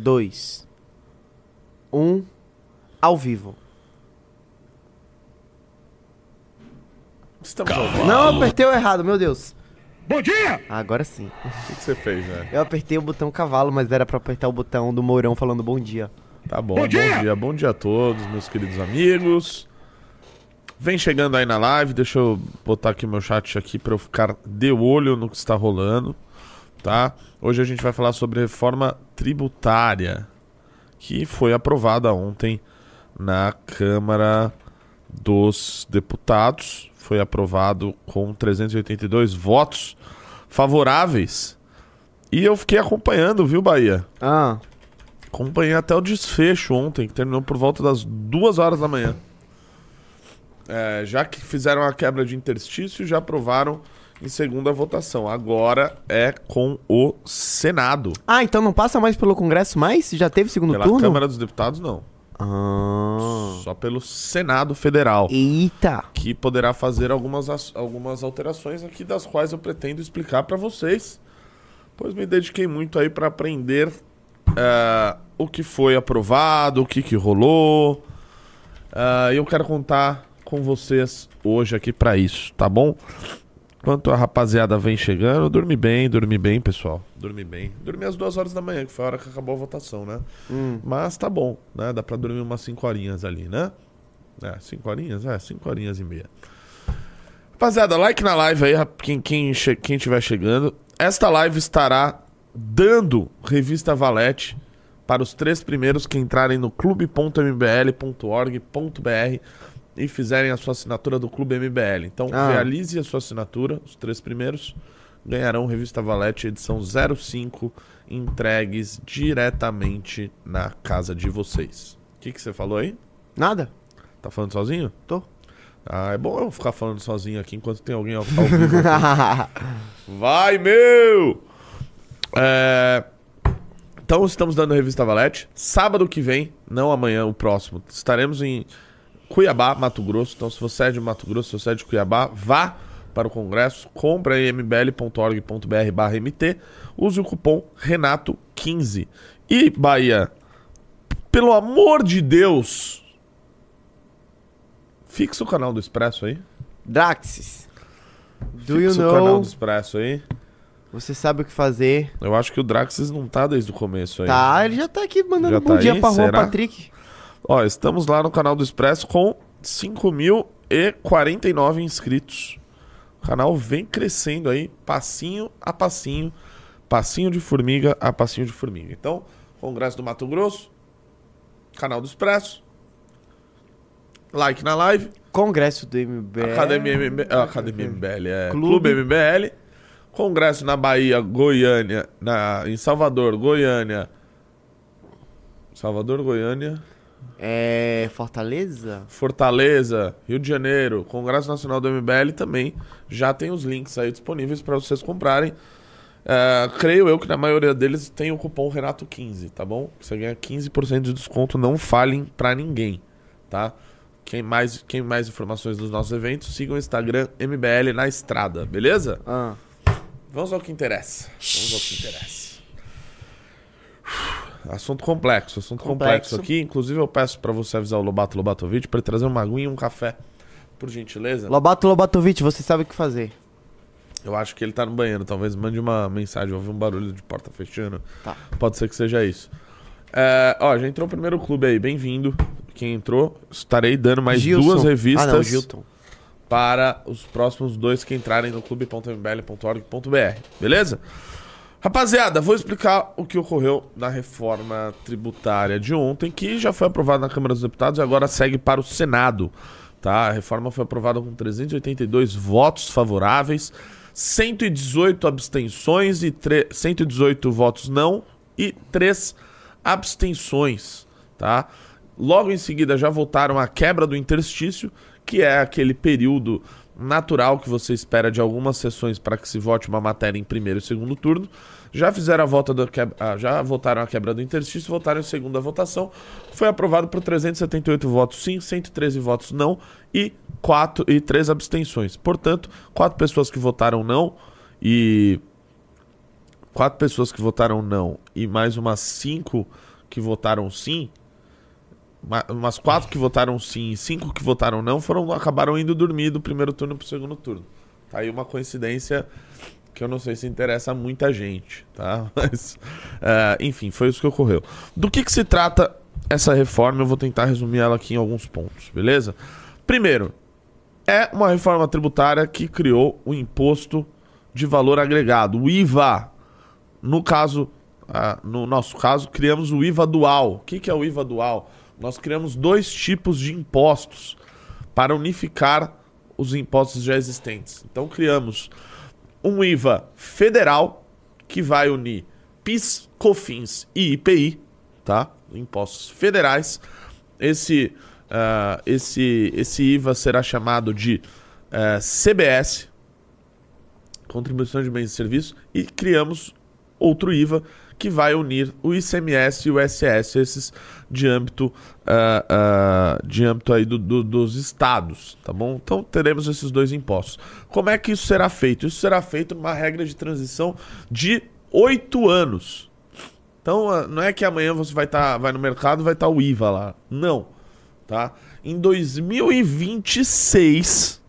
2, 1, ao vivo. Estamos ao vivo. Não, apertei o errado, meu Deus. Bom dia! Agora sim. O que, que você fez, né? Eu apertei o botão cavalo, mas era pra apertar o botão do Mourão falando bom dia. Tá bom, Bom bom dia! dia. bom dia a todos, meus queridos amigos. Vem chegando aí na live, deixa eu botar aqui meu chat aqui pra eu ficar de olho no que está rolando, tá? Hoje a gente vai falar sobre reforma tributária, que foi aprovada ontem na Câmara dos Deputados. Foi aprovado com 382 votos favoráveis. E eu fiquei acompanhando, viu, Bahia? Ah, Acompanhei até o desfecho ontem, que terminou por volta das duas horas da manhã. É, já que fizeram a quebra de interstício, já aprovaram em segunda votação. Agora é com o Senado. ah então não passa mais pelo Congresso mais? Já teve segundo Pela turno? Câmara dos Deputados, não. Ah. Só pelo Senado Federal. Eita. Que poderá fazer algumas, as- algumas alterações aqui, das quais eu pretendo explicar para vocês. Pois me dediquei muito aí para aprender é, o que foi aprovado, o que, que rolou. É, E eu quero contar com vocês hoje aqui para isso, tá bom? Enquanto a rapaziada vem chegando, dormi bem, dormi bem, pessoal. Dormi bem. Dormi às duas horas da manhã, que foi a hora que acabou a votação, né? Mas tá bom, né? Dá pra dormir umas cinco horinhas ali, né? É, cinco horinhas? É, cinco horinhas e meia. Rapaziada, like na live aí, quem, quem, quem tiver chegando. Esta live estará dando revista Valete para os três primeiros que entrarem no clube.mbl.org.br e fizerem a sua assinatura do Clube MBL. Então, Ah. realize a sua assinatura, os três primeiros ganharão revista Valete edição 05 entregues diretamente na casa de vocês. O que, que você falou aí? Nada? Tá falando sozinho? Tô. Ah, é bom eu ficar falando sozinho aqui enquanto tem alguém ao, ao vivo. Vai, meu! É, Então estamos dando revista Valete. Sábado que vem, não amanhã, o próximo, estaremos em Cuiabá, Mato Grosso. Então, se você é de Mato Grosso, se você é de Cuiabá, vá para o congresso, compra em mbl.org.br barra MT, use o cupom Renato15. E, Bahia, pelo amor de Deus, fixa o canal do Expresso aí. Draxis. Do you Fixa o canal know? do Expresso aí. Você sabe o que fazer. Eu acho que o Draxis não tá desde o começo aí. Tá, ele já tá aqui mandando Já bom tá dia aí? pra Juan Será? Patrick. Ó, estamos lá no canal do Expresso com 5.049 inscritos. O canal vem crescendo aí, passinho a passinho, passinho de formiga a passinho de formiga. Então, Congresso do Mato Grosso, canal do Expresso, like na live, Congresso do MBL. Academia MBL, ah, Academia MBL, é Clube. Clube. MBL, Congresso na Bahia, Goiânia, na, em Salvador, Goiânia, Salvador, Goiânia, É. Fortaleza? Fortaleza, Rio de Janeiro, Congresso Nacional do MBL também já tem os links aí disponíveis para vocês comprarem. É, creio eu que na maioria deles tem o cupom Renato15, tá bom? Você ganha 15% de desconto, não falem pra ninguém, tá? Quem mais, quem mais informações dos nossos eventos, sigam o Instagram MBL na estrada, beleza? Ah. Vamos ao que interessa. Vamos ao que interessa. Assunto complexo, assunto complexo, Complexo. aqui. Inclusive, eu peço pra você avisar o Lobato Lobatovic pra ele trazer uma aguinha e um café, por gentileza. Lobato Lobatovic, você sabe o que fazer. Eu acho que ele tá no banheiro. Talvez mande uma mensagem, ouvir um barulho de porta fechando. Tá. Pode ser que seja isso. É, ó, já entrou o primeiro clube aí, bem-vindo. Quem entrou, estarei dando mais Gilson. duas revistas Ah, não, Gilton. para os próximos dois que entrarem no clube.mbl.org.br. Beleza? Rapaziada, vou explicar o que ocorreu na reforma tributária de ontem, que já foi aprovada na Câmara dos Deputados e agora segue para o Senado. Tá? A reforma foi aprovada com 382 votos favoráveis, 118 abstenções e tre- 118 votos não e 3 abstenções. Tá? Logo em seguida já votaram a quebra do interstício, que é aquele período natural que você espera de algumas sessões para que se vote uma matéria em primeiro e segundo turno. Já fizeram a volta do quebra... ah, já votaram a quebra do interstício, votaram em segunda votação. Foi aprovado por 378 votos sim, 113 votos não e quatro e três abstenções. Portanto, quatro pessoas que votaram não e quatro pessoas que votaram não e mais umas cinco que votaram sim, ma- umas quatro que votaram sim cinco que votaram não foram acabaram indo dormir do primeiro turno pro segundo turno. Tá aí uma coincidência que eu não sei se interessa a muita gente, tá? Mas, é, enfim, foi isso que ocorreu. Do que, que se trata essa reforma? Eu vou tentar resumir ela aqui em alguns pontos, beleza? Primeiro, é uma reforma tributária que criou o imposto de valor agregado, o IVA. No caso, ah, no nosso caso, criamos o IVA dual. O que, que é o IVA dual? Nós criamos dois tipos de impostos para unificar os impostos já existentes. Então, criamos um IVA federal que vai unir PIS, COFINS e IPI, tá? Impostos federais. Esse, ah, esse, esse IVA será chamado de eh, CBS, Contribuição de Bens e Serviços, e criamos outro IVA que vai unir o ICMS e o SS, esses de âmbito, ah, ah, de âmbito aí do- do- dos estados, tá bom? Então teremos esses dois impostos. Como é que isso será feito? Isso será feito numa regra de transição de oito anos. Então ah, não é que amanhã você vai, tá, vai no mercado e vai estar o IVA lá. Não. Tá? Em 2026.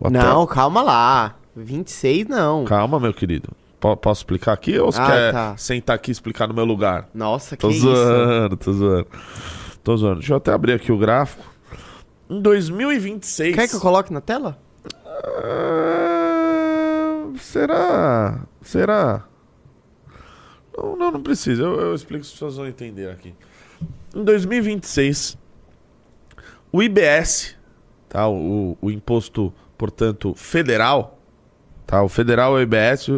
até- Não, calma lá. 26 não. Calma, meu querido. Po- posso explicar aqui ou você Ah, quer tá. sentar aqui e explicar no meu lugar? Nossa, que Tô isso. zoando, tô zoando. Tô zoando. Deixa eu até abrir aqui o gráfico. Em 2026. Quer que eu coloque na tela? Ah, será? Será? Não, não, não precisa. Eu, eu explico se as pessoas vão entender aqui. Em 2026, o IBS, tá? O, o imposto, portanto, federal, tá? O federal é o IBS,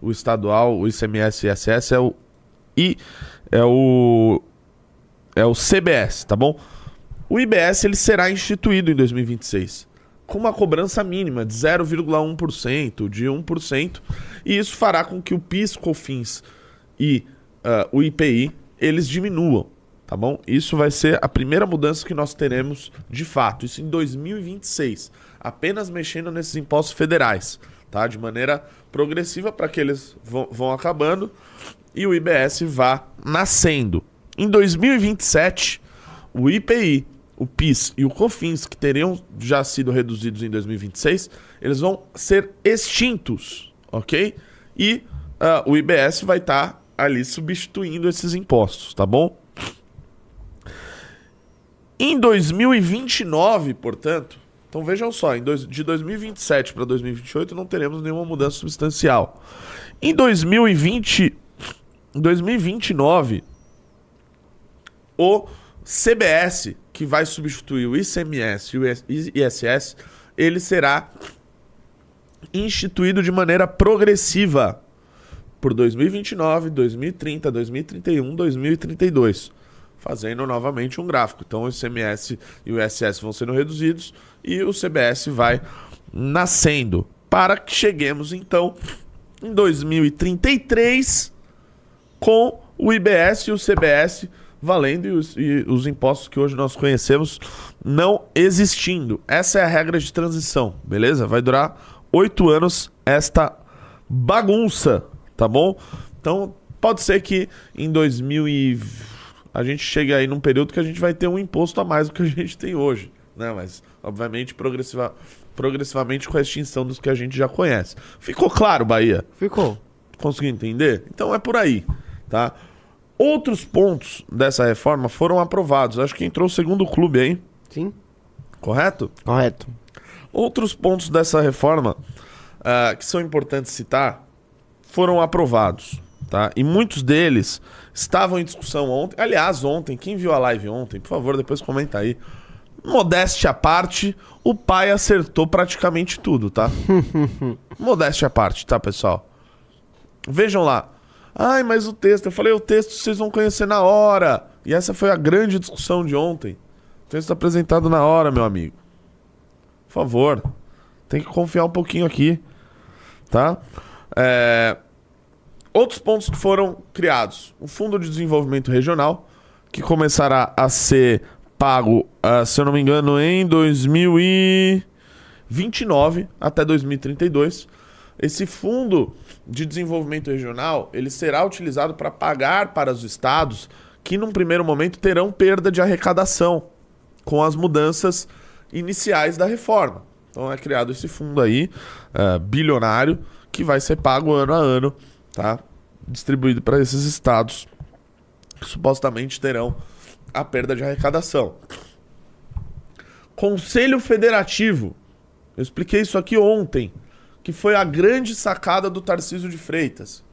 o, estadual, o ICMS e ISS é o I, é o é o CBS, tá bom? O IBS ele será instituído em 2026 com uma cobrança mínima de 0,1%, de 1%, e isso fará com que o PIS, COFINS e ah, o IPI eles diminuam, tá bom? Isso vai ser a primeira mudança que nós teremos de fato, isso em 2026, apenas mexendo nesses impostos federais, tá? De maneira progressiva para que eles vão, vão acabando e o IBS vá nascendo. Em 2027, o IPI, o PIS e o COFINS, que teriam já sido reduzidos em 2026, eles vão ser extintos, ok? E ah, o IBS vai estar ali substituindo esses impostos, tá bom? Em 2029, portanto, então vejam só, dois- de 2027 para 2028 não teremos nenhuma mudança substancial. Em 2020, em 2029, o CBS, que vai substituir o ICMS e o ISS, ele será instituído de maneira progressiva por 2029, 2030, 2031, 2032, fazendo novamente um gráfico. Então o ICMS e o ISS vão sendo reduzidos e o CBS vai nascendo, para que cheguemos então em 2033 com o IBS e o CBS valendo e os, e os impostos que hoje nós conhecemos não existindo. Essa é a regra de transição, beleza? Vai durar oito anos esta bagunça, tá bom? Então pode ser que em 2000 e... a gente chegue aí num período que a gente vai ter um imposto a mais do que a gente tem hoje, né? Mas obviamente progressiva... progressivamente com a extinção dos que a gente já conhece. Ficou claro, Bahia? Ficou. Conseguiu entender? Então é por aí, tá? Outros pontos dessa reforma foram aprovados. Acho que entrou o segundo clube aí, Sim? correto? Correto. Outros pontos dessa reforma ah, que são importantes citar foram aprovados, tá? E muitos deles estavam em discussão ontem. Aliás, ontem, quem viu a live ontem, por favor, depois comenta aí. Modéstia à parte, o pai acertou praticamente tudo, tá? Modéstia à parte, tá, pessoal? Vejam lá. Ai, mas o texto. Eu falei, o texto vocês vão conhecer na hora. E essa foi a grande discussão de ontem. O texto apresentado na hora, meu amigo. Por favor. Tem que confiar um pouquinho aqui. Tá? É, Outros pontos que foram criados. O Fundo de Desenvolvimento Regional, que começará a ser pago, ah, se eu não me engano, em 2029 até 2032. esse fundo de desenvolvimento regional ele será utilizado para pagar para os estados que, num primeiro momento, terão perda de arrecadação com as mudanças iniciais da reforma. Então é criado esse fundo aí, uh, bilionário, que vai ser pago ano a ano, tá? Distribuído para esses estados que supostamente terão a perda de arrecadação. Conselho Federativo. Eu expliquei isso aqui ontem, que foi a grande sacada do Tarcísio de Freitas.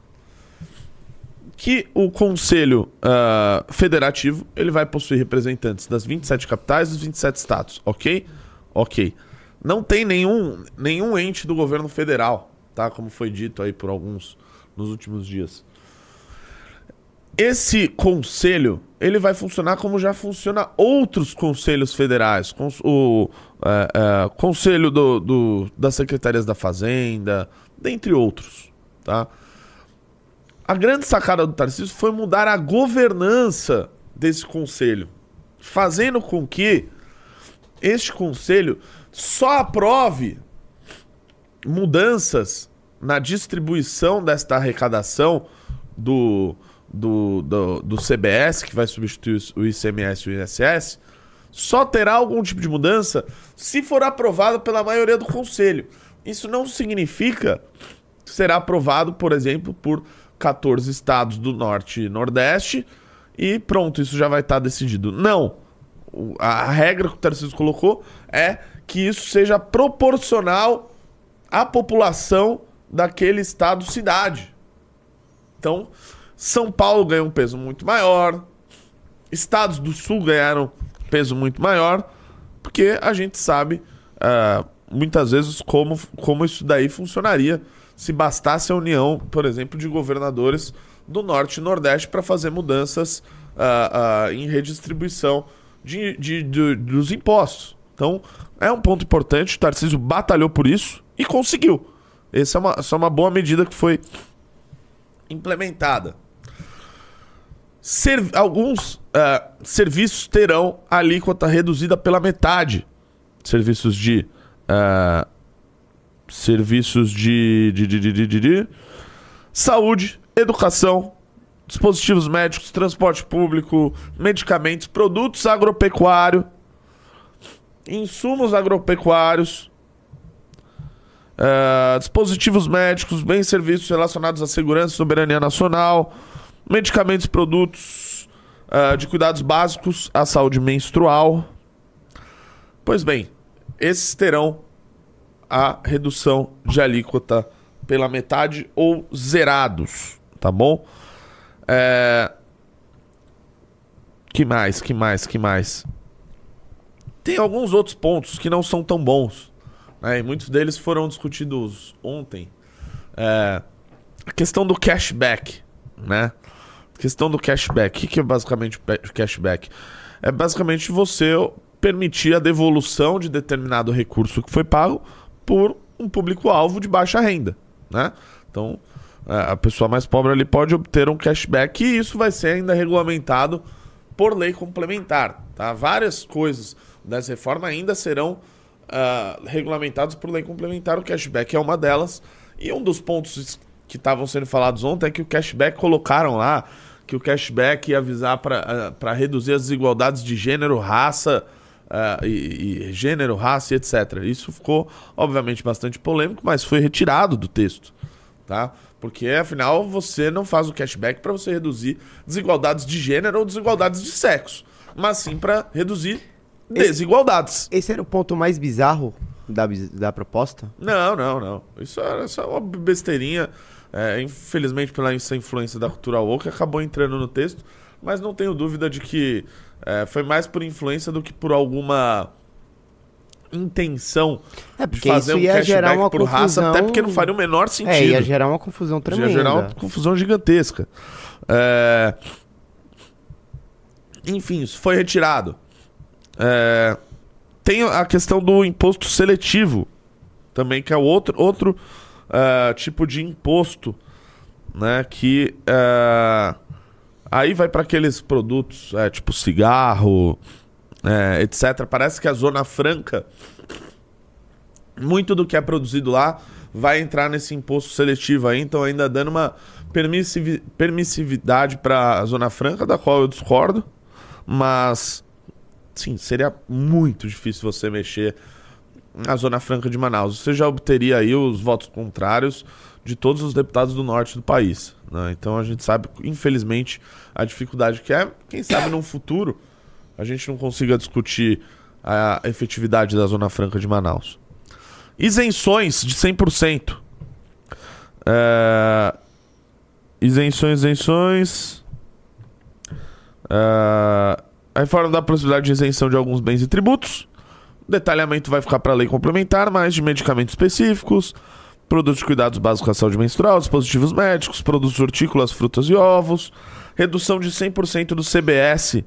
Que o Conselho uh, Federativo ele vai possuir representantes das 27 capitais e dos 27 estados, ok? Ok. Não tem nenhum, nenhum ente do governo federal, tá? Como foi dito aí por alguns nos últimos dias. Esse conselho ele vai funcionar como já funciona outros conselhos federais, o é, é, conselho do, do, das secretarias da Fazenda, dentre outros, tá? A grande sacada do Tarcísio foi mudar a governança desse conselho, fazendo com que este conselho só aprove mudanças na distribuição desta arrecadação do, do, do, do CBS, que vai substituir o ICMS e o ISS, só terá algum tipo de mudança se for aprovado pela maioria do conselho. Isso não significa que será aprovado, por exemplo, por 14 estados do norte e nordeste e pronto, isso já vai estar decidido. Não. A regra que o Tarcísio colocou é que isso seja proporcional à população daquele estado-cidade. Então, são Paulo ganhou um peso muito maior. Estados do Sul ganharam peso muito maior. Porque a gente sabe uh, muitas vezes como, como isso daí funcionaria se bastasse a união, por exemplo, de governadores do Norte e Nordeste para fazer mudanças uh, uh, em redistribuição de, de, de, dos impostos. Então, é um ponto importante. O Tarcísio batalhou por isso e conseguiu. Essa é uma, essa é uma boa medida que foi implementada. Alguns uh, serviços terão alíquota reduzida pela metade. Serviços de. Uh, serviços de, de, de, de saúde, educação, dispositivos médicos, transporte público, medicamentos, produtos agropecuários, insumos agropecuários, uh, dispositivos médicos, bens e serviços relacionados à segurança e soberania nacional medicamentos e produtos uh, de cuidados básicos à saúde menstrual. Pois bem, esses terão a redução de alíquota pela metade ou zerados, tá bom? É... Que mais, que mais, que mais? Tem alguns outros pontos que não são tão bons, né? E muitos deles foram discutidos ontem. É... A questão do cashback, né? Questão do cashback. O que é basicamente o cashback? É basicamente você permitir a devolução de determinado recurso que foi pago por um público-alvo de baixa renda, né? Então, é, a pessoa mais pobre ali pode obter um cashback e isso vai ser ainda regulamentado por lei complementar, tá? Várias coisas dessa reforma ainda serão uh, regulamentadas por lei complementar. O cashback é uma delas. E um dos pontos que estavam sendo falados ontem é que o cashback colocaram lá que o cashback ia avisar para uh, reduzir as desigualdades de gênero, raça uh, e, e, gênero, raça e etc. Isso ficou, obviamente, bastante polêmico, mas foi retirado do texto, tá? Porque afinal você não faz o cashback para você reduzir desigualdades de gênero ou desigualdades de sexo, mas sim para reduzir desigualdades. Esse era o ponto mais bizarro da, da proposta? Não, não, não. Isso era só uma besteirinha. É, infelizmente, pela essa influência da cultura woke, acabou entrando no texto, mas não tenho dúvida de que é, foi mais por influência do que por alguma intenção é, de fazer um cashback por confusão... raça, até porque não faria o menor sentido. É, ia gerar uma confusão tremenda. Ia gerar uma confusão gigantesca. É... Enfim, isso foi retirado. É... Tem a questão do imposto seletivo também, que é outro, outro uh, tipo de imposto, né? Que uh, aí vai para aqueles produtos, é, tipo cigarro, é, etc. Parece que a Zona Franca, muito do que é produzido lá vai entrar nesse imposto seletivo aí, então ainda dando uma permissivi permissividade para a Zona Franca, da qual eu discordo, mas sim, seria muito difícil você mexer na Zona Franca de Manaus. Você já obteria aí os votos contrários de todos os deputados do norte do país. Né? Então a gente sabe, infelizmente, a dificuldade que é. Quem sabe no futuro a gente não consiga discutir a efetividade da Zona Franca de Manaus. Isenções de 100%. É... Isenções, isenções. É... A reforma dá possibilidade de isenção de alguns bens e tributos. O detalhamento vai ficar para a lei complementar, mas de medicamentos específicos, produtos de cuidados básicos à saúde menstrual, dispositivos médicos, produtos hortícolas, frutas e ovos, redução de 100% do CBS,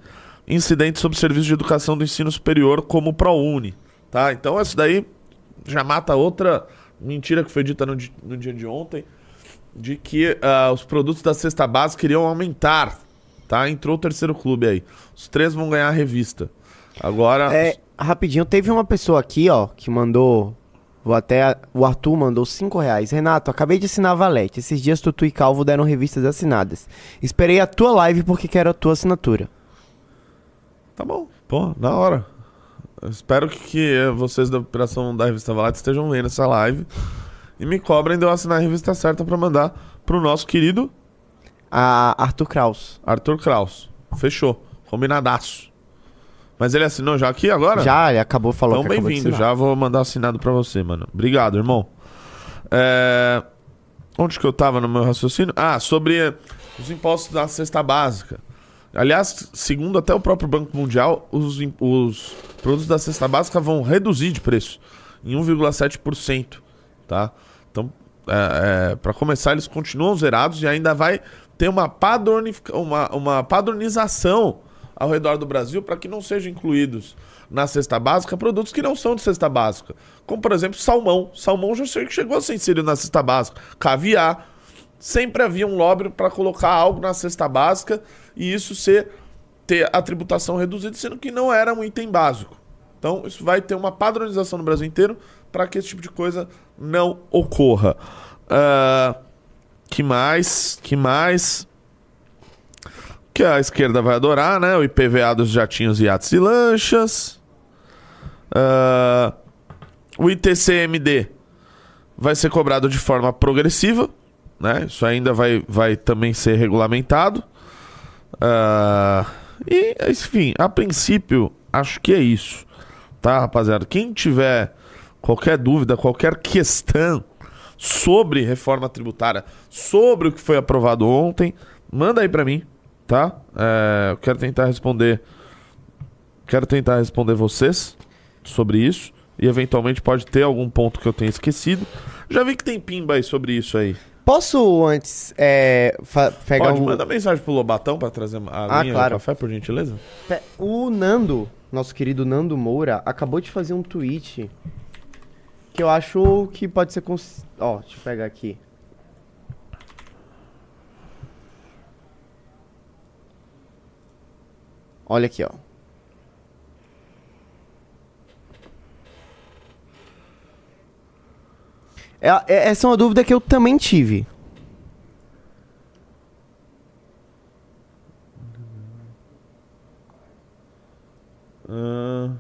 incidentes sobre serviços de educação do ensino superior como o ProUni, tá? Então isso daí já mata outra mentira que foi dita no, no dia de ontem, de que uh, os produtos da cesta básica iriam aumentar, tá? Entrou o terceiro clube aí. Os três vão ganhar a revista. Agora... É, rapidinho, teve uma pessoa aqui, ó, que mandou Vou até. O Arthur mandou 5 reais. Renato, acabei de assinar a Valete. Esses dias Tutu e Calvo deram revistas assinadas. Esperei a tua live porque quero a tua assinatura. Tá bom. Pô, na hora. Eu espero que, que, vocês da operação da revista Valete estejam vendo essa live. E me cobrem de eu assinar a revista certa para mandar pro nosso querido. A Arthur Kraus. Arthur Kraus. Fechou. Combinadaço. Mas ele assinou já aqui agora? Já, ele acabou falando então, bem-vindo. Já vou mandar assinado para você, mano. Obrigado, irmão. É... Onde que eu tava no meu raciocínio? Ah, sobre os impostos da cesta básica. Aliás, segundo até o próprio Banco Mundial, os, os produtos da cesta básica vão reduzir de preço em 1,7%. Tá? Então, é, é, para começar, eles continuam zerados e ainda vai ter uma, padronific... uma, uma padronização ao redor do Brasil para que não sejam incluídos na cesta básica produtos que não são de cesta básica. Como, por exemplo, salmão. Salmão já chegou a ser inserido na cesta básica. Caviar. Sempre havia um lobby para colocar algo na cesta básica e isso ser ter a tributação reduzida, sendo que não era um item básico. Então, isso vai ter uma padronização no Brasil inteiro para que esse tipo de coisa não ocorra. Uh, que mais? Que mais? que a esquerda vai adorar, né? O IPVA dos jatinhos, iates e lanchas. Uh, o ITCMD vai ser cobrado de forma progressiva, né? Isso ainda vai, vai também ser regulamentado. Uh, e, enfim, a princípio, acho que é isso, tá, rapaziada? Quem tiver qualquer dúvida, qualquer questão sobre reforma tributária, sobre o que foi aprovado ontem, manda aí para mim tá? É, eu quero tentar responder. Quero tentar responder vocês sobre isso. E eventualmente pode ter algum ponto que eu tenha esquecido. Já vi que tem pimba aí sobre isso aí. Posso antes é, pegar Pode, um... manda mensagem pro Lobatão pra trazer a ah, linha claro. do café, por gentileza. O Nando, nosso querido Nando Moura, acabou de fazer um tweet que eu acho que pode ser... Cons... Ó, deixa eu pegar aqui. Olha aqui, ó. É, é, essa é uma dúvida que eu também tive. Uh,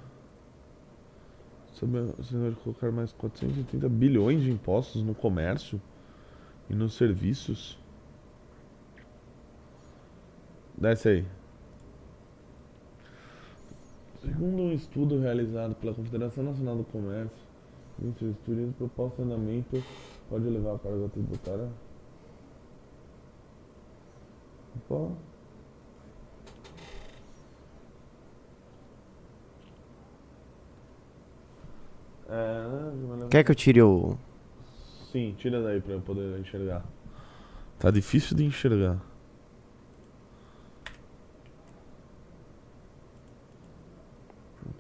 você vai colocar mais 430 bilhões de impostos no comércio e nos serviços? Desce aí. Segundo um estudo realizado pela Confederação Nacional do Comércio, do Turismo, o proposto andamento pode levar a carga tributária. Opa. É, Quer que eu tire o. Sim, tira daí pra eu poder enxergar. Tá difícil de enxergar.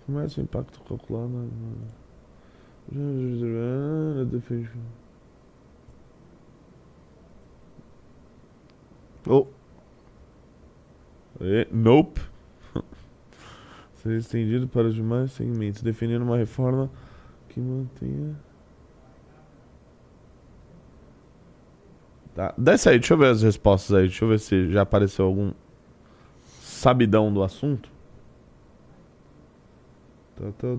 Começa o impacto calculado defesa. Oh. E, nope. Ser estendido para os demais segmentos, definindo uma reforma que mantenha. Tá? Desce aí, deixa eu ver as respostas aí. Deixa eu ver se já apareceu algum sabidão do assunto. Tá, tá,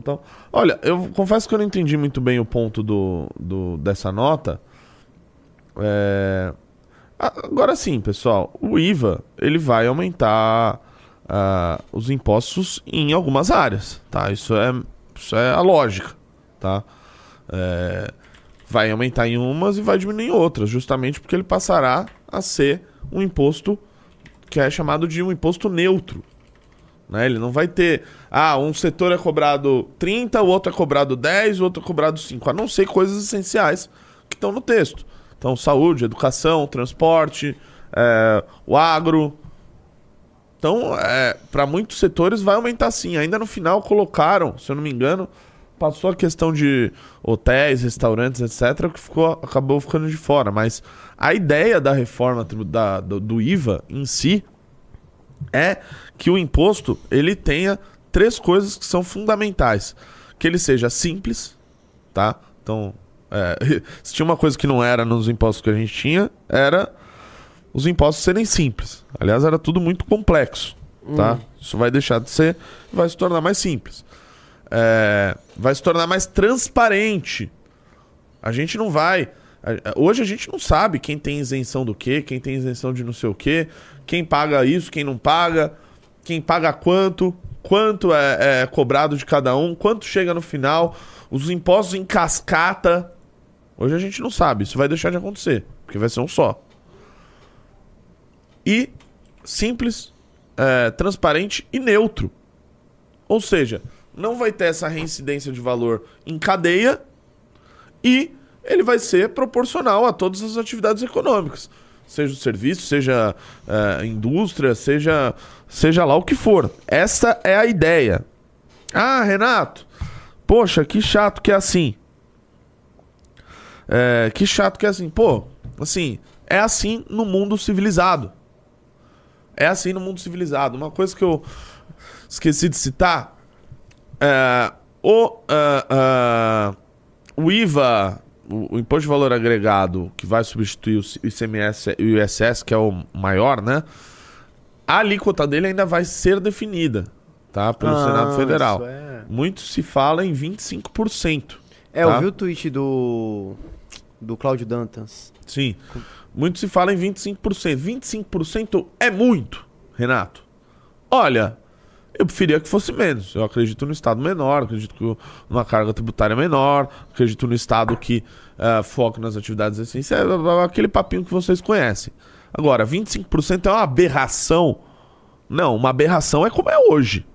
tá. Olha, eu confesso que eu não entendi muito bem o ponto do, do dessa nota. É... Agora sim, pessoal, o IVA ele vai aumentar uh, os impostos em algumas áreas, tá? Isso é, isso é a lógica, tá? É... Vai aumentar em umas e vai diminuir em outras, justamente porque ele passará a ser um imposto que é chamado de um imposto neutro, né? Ele não vai ter, ah, um setor é cobrado 30, o outro é cobrado 10, o outro é cobrado 5, a não ser coisas essenciais que estão no texto. Então, saúde, educação, transporte, é, o agro. Então, é, para muitos setores vai aumentar sim. Ainda no final colocaram, se eu não me engano, passou a questão de hotéis, restaurantes, etc., que ficou, acabou ficando de fora. Mas a ideia da reforma da, do, do IVA em si é que o imposto ele tenha três coisas que são fundamentais. Que ele seja simples, tá? Então, é, se tinha uma coisa que não era nos impostos que a gente tinha, era os impostos serem simples. Aliás, era tudo muito complexo, tá? Hum. Isso vai deixar de ser, vai se tornar mais simples. É, vai se tornar mais transparente. A gente não vai Hoje a gente não sabe quem tem isenção do quê, quem tem isenção de não sei o quê, quem paga isso, quem não paga, quem paga quanto, quanto é, é cobrado de cada um, quanto chega no final, os impostos em cascata. Hoje a gente não sabe, isso vai deixar de acontecer, porque vai ser um só. E simples, é, transparente e neutro. Ou seja, não vai ter essa reincidência de valor em cadeia e ele vai ser proporcional a todas as atividades econômicas. Seja o serviço, seja a é, indústria, seja, seja lá o que for. Essa é a ideia. Ah, Renato, poxa, que chato que é assim. É, que chato que é assim. Pô, assim, é assim no mundo civilizado. É assim no mundo civilizado. Uma coisa que eu esqueci de citar. É, o, uh, uh, o IVA o, o, imposto de valor agregado que vai substituir o ICMS e o ISS, que é o maior, né? A alíquota dele ainda vai ser definida, tá? Pelo ah, Senado Federal. É... Muito se fala em 25%. É, tá? eu vi o tweet do do Cláudio Dantas. Sim. Muito se fala em 25%. 25% é muito, Renato. Olha, eu preferia que fosse menos. Eu acredito no Estado menor, acredito que numa carga tributária menor, acredito no Estado que uh, foca nas atividades essenciais, aquele papinho que vocês conhecem. Agora, 25% é uma aberração. Não, uma aberração é como é hoje.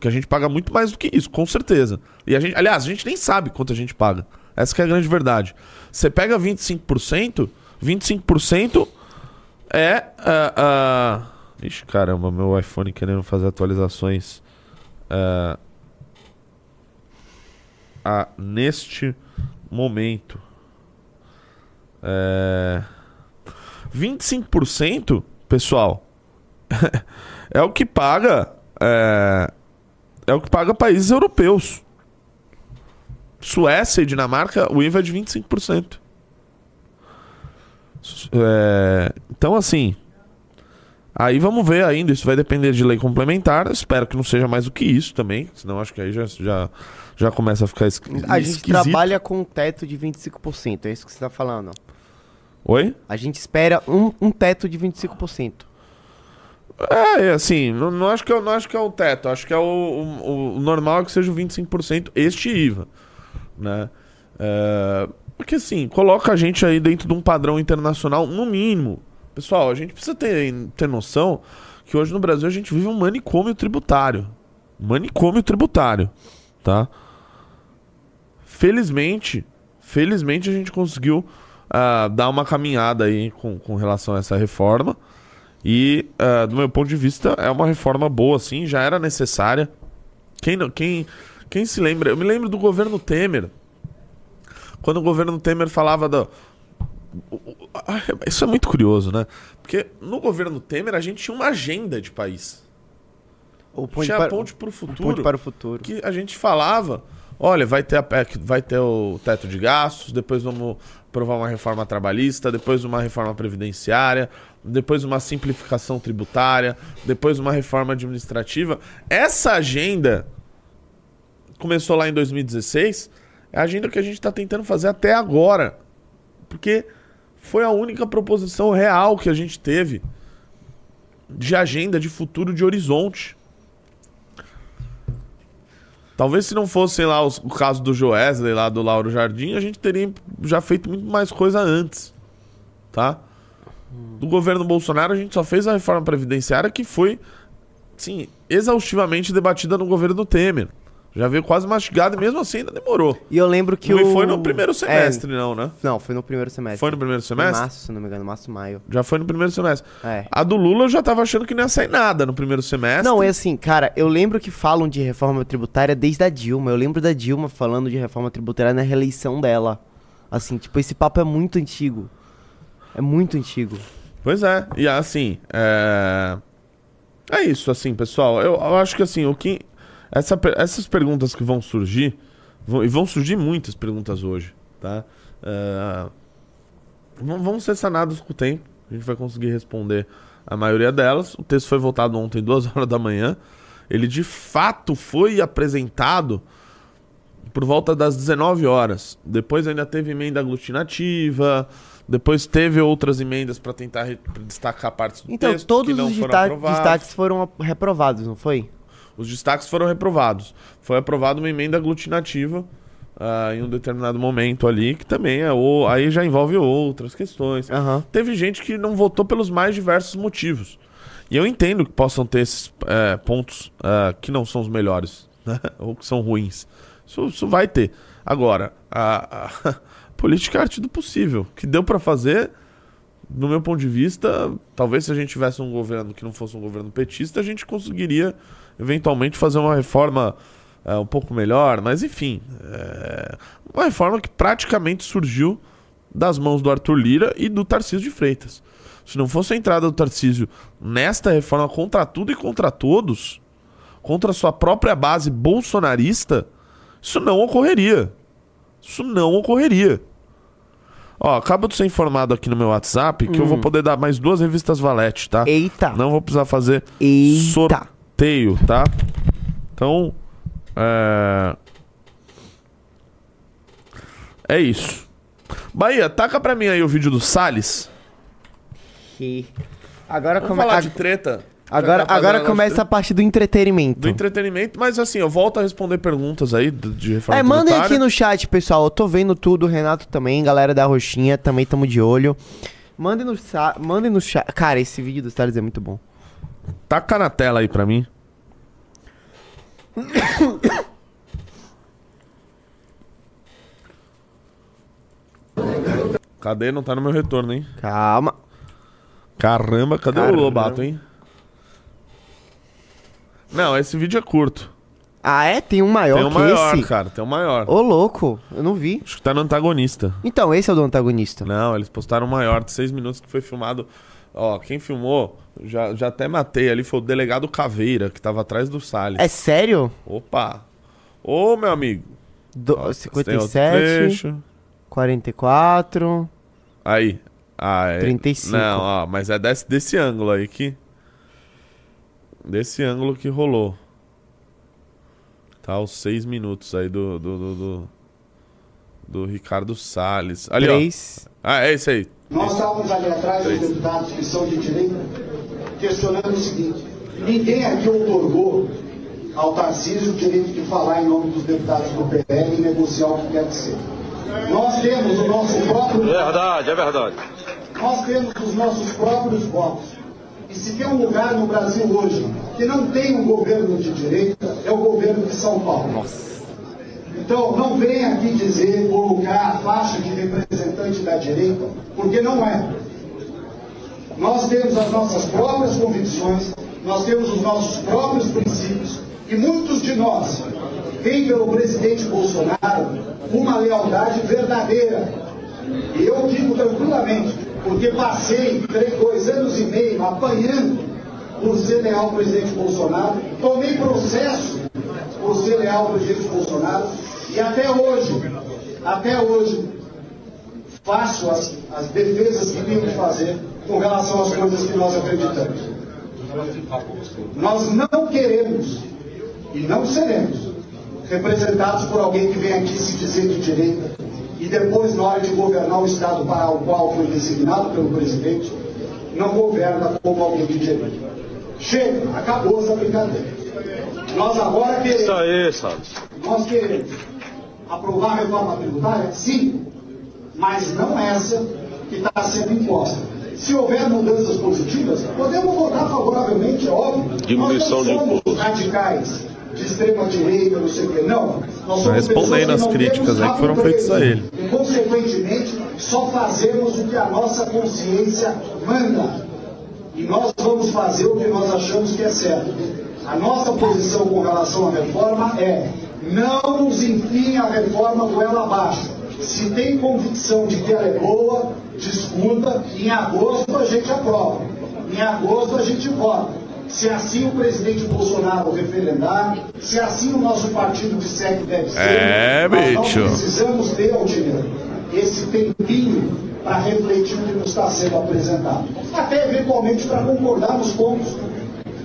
Que a gente paga muito mais do que isso, com certeza. E a gente, aliás, a gente nem sabe quanto a gente paga. Essa é a grande verdade. Você pega 25%, 25% é. Uh, uh, Ixi, caramba, meu iPhone querendo fazer atualizações. Uh, a, neste momento. É, 25%, pessoal, é o que paga. É, é o que paga países europeus. Suécia e Dinamarca, o IVA é de 25%. É, então, assim, Aí vamos ver ainda, isso vai depender de lei complementar. Espero que não seja mais do que isso também, senão acho que aí já, já, já começa a ficar esquisito. A gente trabalha com um teto de 25%, é isso que você está falando. Oi? A gente espera um, um teto de 25%. É, assim, não, não, acho que é, não acho que é o teto, acho que é o, o, o normal é que seja o 25% este IVA, né? É, porque assim, coloca a gente aí dentro de um padrão internacional, no mínimo, Pessoal, a gente precisa ter, ter noção que hoje no Brasil a gente vive um manicômio tributário. Manicômio tributário, tá? Felizmente, felizmente a gente conseguiu uh, dar uma caminhada aí com, com relação a essa reforma. E, uh, do meu ponto de vista, é uma reforma boa, sim, já era necessária. Quem, quem, quem se lembra? Eu me lembro do governo Temer. Quando o governo Temer falava do, isso é muito curioso, né? Porque no governo Temer a gente tinha uma agenda de país. O ponte tinha para, ponte para o futuro. Ponte para o futuro. Que a gente falava, olha, vai ter, a PEC, vai ter o teto de gastos, depois vamos aprovar uma reforma trabalhista, depois uma reforma previdenciária, depois uma simplificação tributária, depois uma reforma administrativa. Essa agenda começou lá em 2016, é a agenda que a gente está tentando fazer até agora. Porque foi a única proposição real que a gente teve de agenda, de futuro, de horizonte. Talvez se não fosse, lá, o caso do Joesley lá do Lauro Jardim, a gente teria já feito muito mais coisa antes. Tá? Do governo Bolsonaro, a gente só fez a reforma previdenciária que foi, sim, exaustivamente debatida no governo Temer. Já veio quase mastigado e mesmo assim ainda demorou. E eu lembro que não o... foi no primeiro É, semestre, não, né? não, foi no primeiro semestre. Foi no primeiro Em semestre? março, se não me engano, março, maio. Já foi no primeiro semestre. É. A do Lula eu já tava achando que não ia sair nada no primeiro semestre. Não, é assim, cara, eu lembro que falam de reforma tributária desde a Dilma. Eu lembro da Dilma falando de reforma tributária na reeleição dela. Assim, tipo, esse papo é muito antigo. É muito antigo. Pois é. E assim, é. É isso, assim, pessoal. Eu, eu acho que assim, o que. Essa, essas perguntas que vão surgir. vão- e vão surgir muitas perguntas hoje, tá? É, vão, ser sanadas com o tempo. A gente vai conseguir responder a maioria delas. O texto foi votado ontem, duas horas da manhã. Ele de fato foi apresentado por volta das 19 horas. Depois ainda teve emenda aglutinativa. Depois teve outras emendas para tentar destacar partes do Então, texto todos que não os destaques foram reprovados, não foi? Os destaques foram reprovados. Foi aprovada uma emenda aglutinativa ah, em um determinado momento ali, que também é o, aí já envolve outras questões. Aham. Teve gente que não votou pelos mais diversos motivos. E eu entendo que possam ter esses é, pontos ah, que não são os melhores, né? ou que são ruins. Isso, isso vai ter. Agora, a, a política é arte do possível. O que deu para fazer, no meu ponto de vista, talvez se a gente tivesse um governo que não fosse um governo petista, a gente conseguiria eventualmente fazer uma reforma é, um pouco melhor. Mas enfim, é, uma reforma que praticamente surgiu das mãos do Arthur Lira e do Tarcísio de Freitas. Se não fosse a entrada do Tarcísio nesta reforma contra tudo e contra todos, contra a sua própria base bolsonarista, isso não ocorreria. Isso não ocorreria. Ó, acabo de ser informado aqui no meu WhatsApp que eu vou poder dar mais duas revistas Valete, tá? Eita. Não vou precisar fazer Eita. Sorteio, tá? Então, é... É isso. Bahia, taca pra mim aí o vídeo do Salles. Que- Agora, Vamos come... falar de treta. agora, a agora começa a parte do entretenimento. Do entretenimento, mas assim, eu volto a responder perguntas aí de de reforma É, mandem aqui no chat, pessoal. Eu tô vendo tudo, o Renato também, galera da Roxinha, também tamo de olho. Mandem no, mandem no chat. Cara, esse vídeo dos Thales é muito bom. Taca na tela aí pra mim. Cadê? Não tá no meu retorno, hein? Calma. Caramba, cadê Caramba. o Lobato, hein? Não, esse vídeo é curto. Ah, é? Tem um maior tem um que maior, esse? cara. Tem um maior. Ô, louco. Eu não vi. Acho que tá no antagonista. Então, esse é o do antagonista. Não, eles postaram um maior de seis minutos que foi filmado. Ó, quem filmou, já, já até matei ali, foi o delegado Caveira, que tava atrás do Salles. É sério? Opa! Ô, meu amigo. Do- Ó, tem outro 57, trecho. 44. Aí. Ah, é... 35. Não, ó, mas é desse, desse ângulo aí que. Desse ângulo que rolou. Tá os seis minutos aí do. Do, do, do, do Ricardo Salles. Ali, 3. ó. Ah, é esse aí. Nós estávamos ali atrás, os Três. deputados que são de direita, questionando o seguinte: ninguém aqui otorgou ao Tarcísio o direito de falar em nome dos deputados do PL e negociar o que quer que seja. Nós temos o nosso próprio. Verdade, é verdade. Nós temos os nossos próprios votos. E se tem um lugar no Brasil hoje que não tem um governo de direita, é o governo de São Paulo. Então, não venha aqui dizer, colocar a faixa de representante da direita, porque não é. Nós temos as nossas próprias convicções, nós temos os nossos próprios princípios, e muitos de nós veem pelo presidente Bolsonaro uma lealdade verdadeira. E eu digo tranquilamente, porque passei três, dois anos e meio apanhando por ser leal ao presidente Bolsonaro, tomei processo por ser leal ao presidente Bolsonaro, E até hoje, até hoje, faço as, as defesas que tenho que fazer com relação às coisas que nós acreditamos. Nós não queremos e não seremos representados por alguém que vem aqui se dizer de direita e depois, na hora de governar o Estado para o qual foi designado pelo presidente, não governa como alguém de direita. Chega, acabou essa brincadeira. Nós agora queremos. Isso aí. Nós queremos aprovar a reforma tributária? Sim, mas não essa que está sendo imposta. Se houver mudanças positivas, podemos votar favoravelmente, é óbvio. Diminuição nós de não somos imposto. radicais de extrema direita, não sei o quê. Não. Nós somos Respondendo as críticas aí que foram feitas a ele. E, consequentemente, só fazemos o que a nossa consciência manda. E nós vamos fazer o que nós achamos que é certo. A nossa posição com relação à reforma é não nos enfiem a reforma goela abaixo. Se tem convicção de que ela é boa, discuta, em agosto a gente aprova. Em agosto a gente vota. Se assim o presidente Bolsonaro referendar, se assim o nosso partido disser que deve ser, É, nós não bicho. precisamos ter, Aldinho, esse tempinho para refletir o que nos está sendo apresentado. Até eventualmente para concordar nos pontos.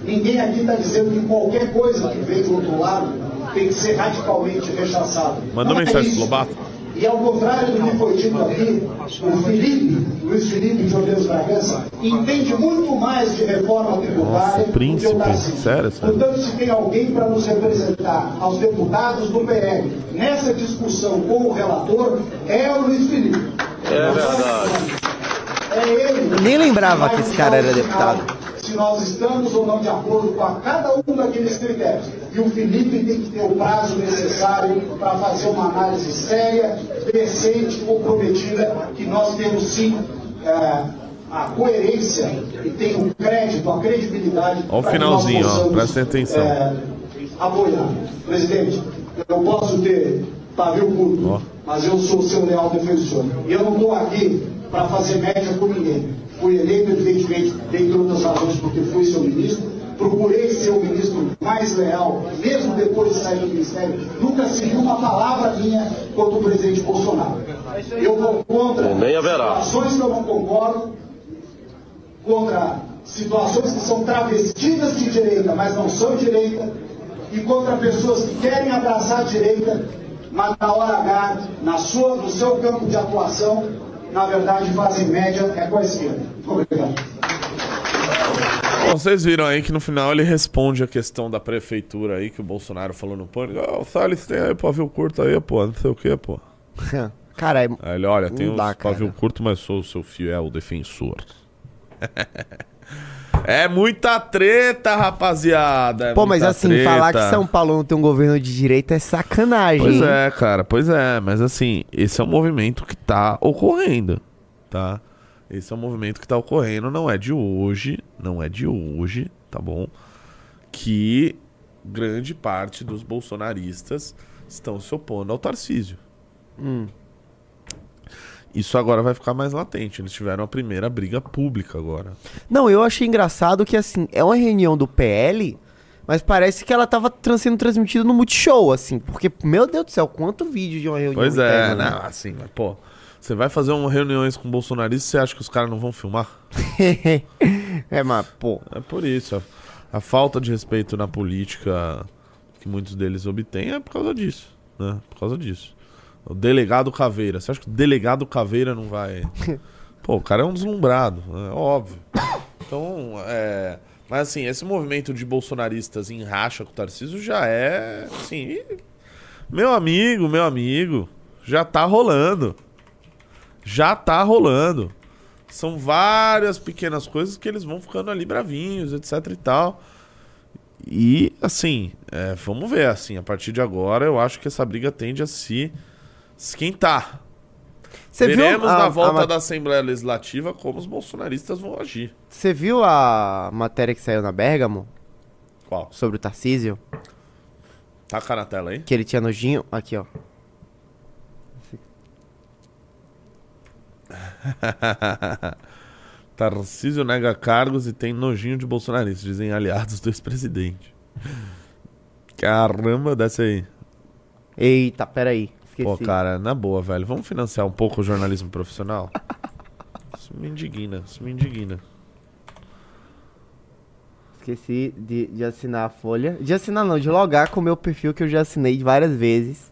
Ninguém aqui está dizendo que qualquer coisa que vem do outro lado tem que ser radicalmente rechaçada. Mandou Não é mensagem pro Lobato? E ao contrário do que foi dito aqui, o Felipe, Luiz Felipe de Bragança, entende muito mais de reforma tributária Nossa, do que o príncipe. Tarcísio. Sério, sério. Portanto, se tem alguém para nos representar, aos deputados do PL, nessa discussão com o relator, é o Luiz Felipe. É verdade. É ele. Eu nem lembrava que esse cara era deputado. Se nós estamos ou não de acordo com a cada um daqueles critérios. E o Felipe tem que ter o prazo necessário para fazer uma análise séria, decente, comprometida, que nós temos sim é, a coerência e tem o crédito, a credibilidade. Ó o finalzinho, ó, presta atenção. é, apoiar. Presidente, eu posso ter pavio curto, Ó. mas eu sou seu leal defensor. E eu não estou aqui para fazer média com ninguém. Fui eleito, evidentemente, dentre outras razões, porque fui seu ministro. Procurei ser o ministro mais leal, mesmo depois de sair do ministério. Nunca segui uma palavra minha contra o presidente Bolsonaro. Eu vou contra Nem haverá. situações que eu não concordo, contra situações que são travestidas de direita, mas não são direita, e contra pessoas que querem abraçar a direita, mas na hora H, na sua, no seu campo de atuação, na verdade fazem média é com a esquerda. Obrigado. Bom, vocês viram aí que no final ele responde a questão da prefeitura aí, que o Bolsonaro falou no pânico. Ah, o Salles tem aí pavio curto aí, pô, não sei o que, pô. Cara, é... Aí ele, olha, tem cara. pavio curto, mas sou o seu fiel defensor. é muita treta, rapaziada. é Pô, mas assim, treta. falar que São Paulo não tem um governo de direita é sacanagem. Pois é, cara, pois é. Mas assim, esse é um movimento que tá ocorrendo, tá? Esse é um movimento que tá ocorrendo, não é de hoje, não é de hoje, tá bom? Que grande parte dos bolsonaristas estão se opondo ao Tarcísio. Isso agora vai ficar mais latente. Eles tiveram a primeira briga pública agora. Não, eu achei engraçado que, assim, é uma reunião do PL, mas parece que ela tava trans- sendo transmitida no Multishow, assim. Porque, meu Deus do céu, quanto vídeo de uma reunião Pois é, interna, né? não, assim, mas pô, você vai fazer uma reuniões com bolsonaristas, você acha que os caras não vão filmar? é, mas, pô... É por isso. A, a falta de respeito na política que muitos deles obtêm é por causa disso. Né? Por causa disso. O delegado Caveira. Você acha que o delegado Caveira não vai. Pô, o cara é um deslumbrado, é óbvio. Então, é. Mas assim, esse movimento de bolsonaristas em racha com o Tarcísio já é. Assim. Meu amigo, meu amigo. Já tá rolando. Já tá rolando. São várias pequenas coisas que eles vão ficando ali bravinhos, etc e tal. E, assim, é, vamos ver, assim, a partir de agora eu acho que essa briga tende a se esquentar. Você viu, Veremos a, na a volta ma- da Assembleia Legislativa como os bolsonaristas vão agir. você viu a matéria que saiu na Bergamo Qual? sobre o Tarcísio? Taca na tela aí. Que ele tinha nojinho. Aqui, ó. Tarcísio nega cargos e tem nojinho de bolsonaristas, dizem aliados do ex-presidente. Caramba, desce aí. Eita, peraí. Esqueci. Pô, cara, na boa, velho. Vamos financiar um pouco o jornalismo profissional? Isso me indigna, isso me indigna. Esqueci de, de assinar a folha. De assinar não, de logar com o meu perfil que eu já assinei várias vezes.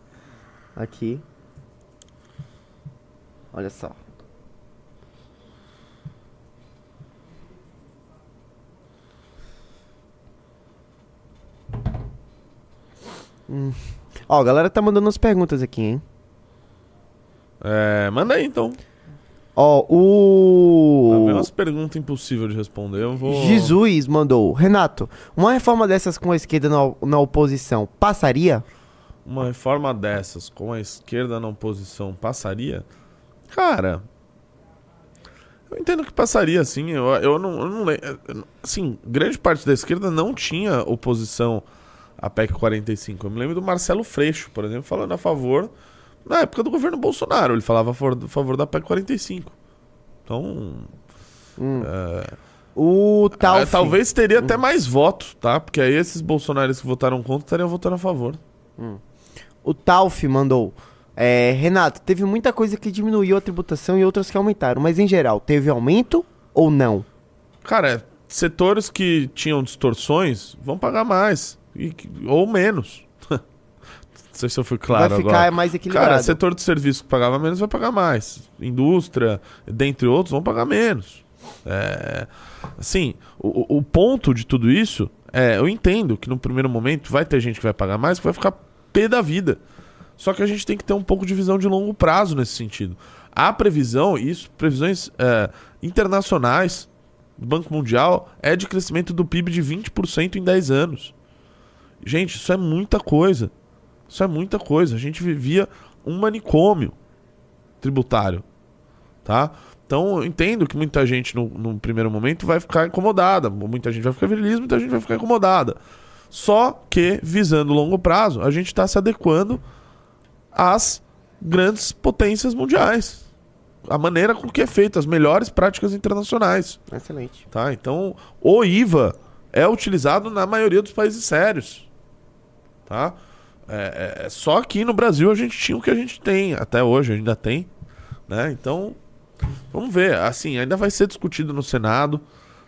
Aqui. Olha só. Hum. Ó, a galera tá mandando umas perguntas aqui, hein? É, manda aí então. Ó, Tá o. vendo umas perguntas impossíveis de responder. Eu vou. Jesus mandou. Renato, uma reforma dessas com a esquerda na, na oposição passaria? Uma reforma dessas com a esquerda na oposição passaria? Cara. Eu entendo que passaria, sim. Eu, eu não, eu não lembro. Assim, grande parte da esquerda não tinha oposição à PEC 45. Eu me lembro do Marcelo Freixo, por exemplo, falando a favor. Na época do governo Bolsonaro, ele falava a favor, a favor da PEC 45. Então. O tal. ah, talvez teria até mais votos, tá? Porque aí esses bolsonaristas que votaram contra estariam votando a favor. O Tauf mandou. É, Renato, teve muita coisa que diminuiu a tributação e outras que aumentaram, mas em geral, teve aumento ou não? Cara, setores que tinham distorções vão pagar mais. E ou menos. Não sei se eu fui claro Vai ficar agora. mais equilibrado. Cara, setor de serviço que pagava menos vai pagar mais. Indústria, dentre outros, vão pagar menos. É, assim, o, o- o ponto de tudo isso é, eu entendo que no primeiro momento vai ter gente que vai pagar mais, que vai ficar pé da vida. Só que a gente tem que ter um pouco de visão de longo prazo nesse sentido. A previsão, isso, previsões é, internacionais do Banco Mundial é de crescimento do PIB de 20% em 10 anos. Gente, isso é muita coisa. Isso é muita coisa. A gente vivia um manicômio tributário, tá? Então, eu entendo que muita gente no, no primeiro momento vai ficar incomodada. Muita gente vai ficar feliz, muita gente vai ficar incomodada. Só que, visando o longo prazo, a gente está se adequando às grandes potências mundiais. A maneira com que é feita, as melhores práticas internacionais. Excelente. Tá? Então, o IVA é utilizado na maioria dos países sérios. Tá? É, é- é só aqui no Brasil a gente tinha o que a gente tem, até hoje ainda tem. Né? Então, vamos ver. Assim, ainda vai ser discutido no Senado.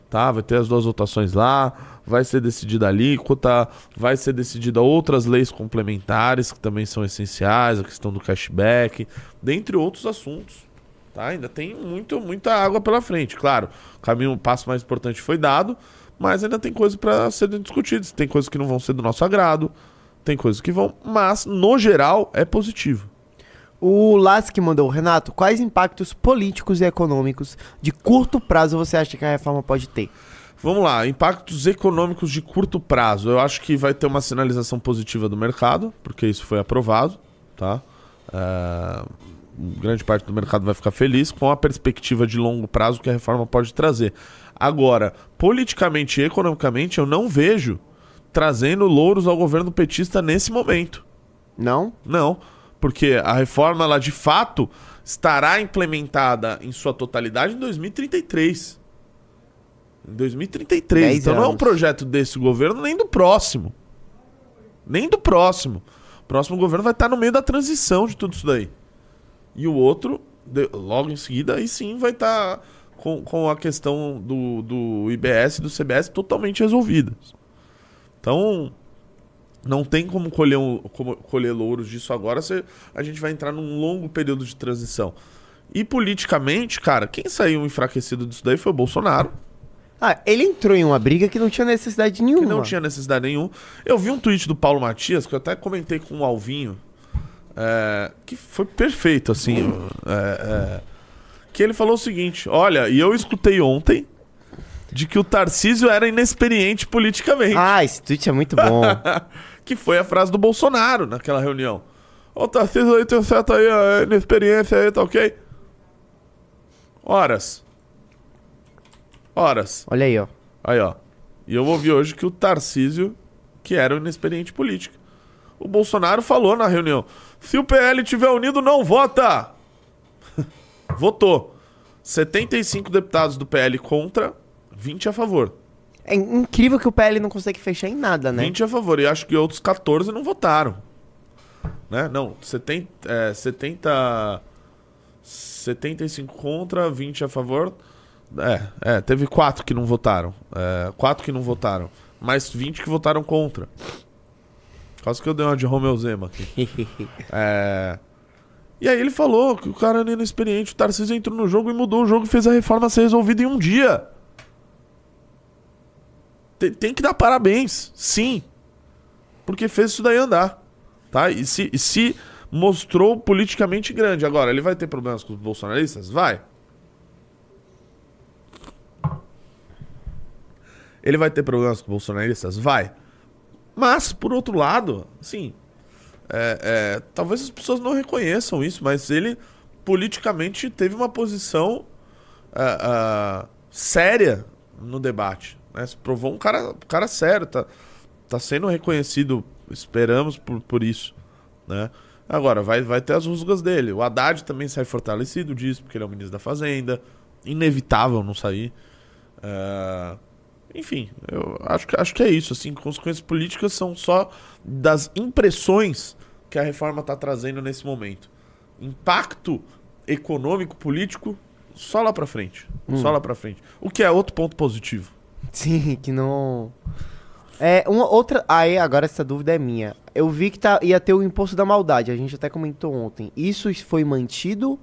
Tá? Vai ter as duas votações lá, vai ser decidida a alíquota, vai ser decidida outras leis complementares que também são essenciais, a questão do cashback, dentre outros assuntos. Tá? Ainda tem muito, muita água pela frente. Claro, o caminho, o passo mais importante foi dado, mas ainda tem coisas para serem discutidas. Tem coisas que não vão ser do nosso agrado, tem coisas que vão, mas no geral é positivo. O Lask mandou, Renato, quais impactos políticos e econômicos de curto prazo você acha que a reforma pode ter? Vamos lá, impactos econômicos de curto prazo. Eu acho que vai ter uma sinalização positiva do mercado, porque isso foi aprovado, tá? É, grande parte do mercado vai ficar feliz com a perspectiva de longo prazo que a reforma pode trazer. Agora, politicamente e economicamente, eu não vejo trazendo louros ao governo petista nesse momento. Não? Não, porque a reforma, ela de fato estará implementada em sua totalidade em 2033. Em 2033. Dez Então não é um anos. projeto desse governo nem do próximo. Nem do próximo. O próximo governo vai estar no meio da transição de tudo isso daí. E o outro, logo em seguida, aí sim vai estar com, com a questão do, do IBS e do CBS totalmente resolvidas. Então, não tem como colher, um- como colher louros disso agora, se a gente vai entrar num longo período de transição. E politicamente, cara, quem saiu enfraquecido disso daí foi o Bolsonaro, Ah, ele entrou em uma briga que não tinha necessidade nenhuma. que não tinha necessidade nenhuma. Eu vi um tweet do Paulo Matias, que eu até comentei com o Alvinho, é, que foi perfeito, assim. é, é, que ele falou o seguinte: olha, e eu escutei ontem de que o Tarcísio era inexperiente politicamente. Ah, esse tweet é muito bom. que foi a frase do Bolsonaro naquela reunião. Ô, Tarcísio aí tem certa aí, a inexperiência aí, tá ok? Horas. Horas. Olha aí, ó. Aí, ó. E eu ouvi hoje que o Tarcísio, que era um inexperiente político. O Bolsonaro falou na reunião: se o PL tiver unido, não vota! Votou. 75 deputados do PL contra, 20 a favor. É incrível que o PL não consegue fechar em nada, né? 20 a favor. E acho que outros 14 não votaram. né? Não, 70, é, 70 75 contra, 20 a favor. É, é, teve quatro que não votaram. É, quatro que não votaram. Mais 20 que votaram contra. Quase que eu dei uma de Romeu Zema aqui. é... E aí ele falou que o cara era inexperiente, o Tarcísio entrou no jogo e mudou o jogo e fez a reforma ser resolvida em um dia. Tem, tem que dar parabéns, sim. Porque fez isso daí andar. Tá? E se, e se mostrou politicamente grande. Agora, ele vai ter problemas com os bolsonaristas? Vai. Ele vai ter problemas com os bolsonaristas? Vai. Mas, por outro lado, sim, é, é, talvez as pessoas não reconheçam isso, mas ele politicamente teve uma posição uh, uh, séria no debate. Né? Se provou um cara, um cara sério, tá, tá sendo reconhecido, esperamos por, por isso. Né? Agora, vai, vai ter as rusgas dele. O Haddad também sai fortalecido disso, porque ele é o ministro da Fazenda. Inevitável não sair. Uh, enfim, eu acho que, acho que é isso. Assim, consequências políticas são só das impressões que a reforma está trazendo nesse momento. Impacto econômico, político, só lá para frente. Hum. Só lá para frente. O que é outro ponto positivo. Sim, que não. É, uma outra. Aí, agora essa dúvida é minha. Eu vi que tá, ia ter o imposto da maldade, a gente até comentou ontem. Isso foi mantido?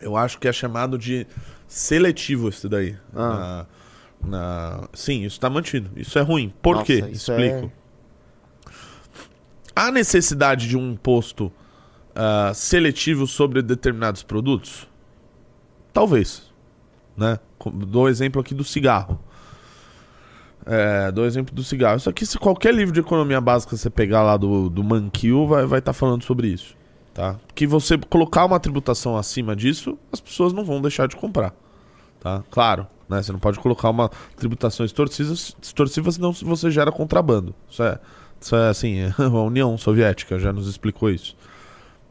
Eu acho que é chamado de seletivo isso daí. Ah. Na na... Sim, isso está mantido. Isso é ruim. Por Nossa, quê? Explico. É... Há necessidade de um imposto uh, seletivo sobre determinados produtos? Talvez. Né? Dou exemplo aqui do cigarro. É, dou exemplo do cigarro. Isso aqui, se qualquer livro de economia básica você pegar lá do, do Mankiw, vai estar vai tá falando sobre isso. Tá? Que você colocar uma tributação acima disso, as pessoas não vão deixar de comprar. Tá? Claro, né? Você não pode colocar uma tributação extorsiva, extorsiva senão você gera contrabando. Isso é, isso é assim, a União Soviética já nos explicou isso.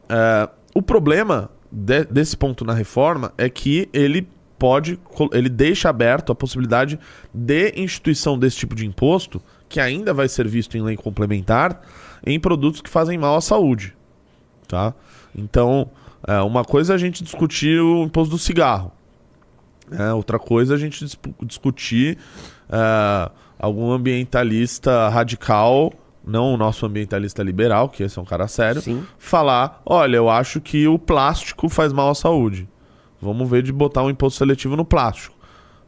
É, o problema de, desse ponto na reforma é que ele pode, ele deixa aberto a possibilidade de instituição desse tipo de imposto, que ainda vai ser visto em lei complementar, em produtos que fazem mal à saúde. Tá? Então, é, uma coisa é a gente discutir o imposto do cigarro. É, outra coisa é a gente discutir é, algum ambientalista radical, não o nosso ambientalista liberal, que esse é um cara sério, Sim. falar: olha, eu acho que o plástico faz mal à saúde. Vamos ver de botar um imposto seletivo no plástico.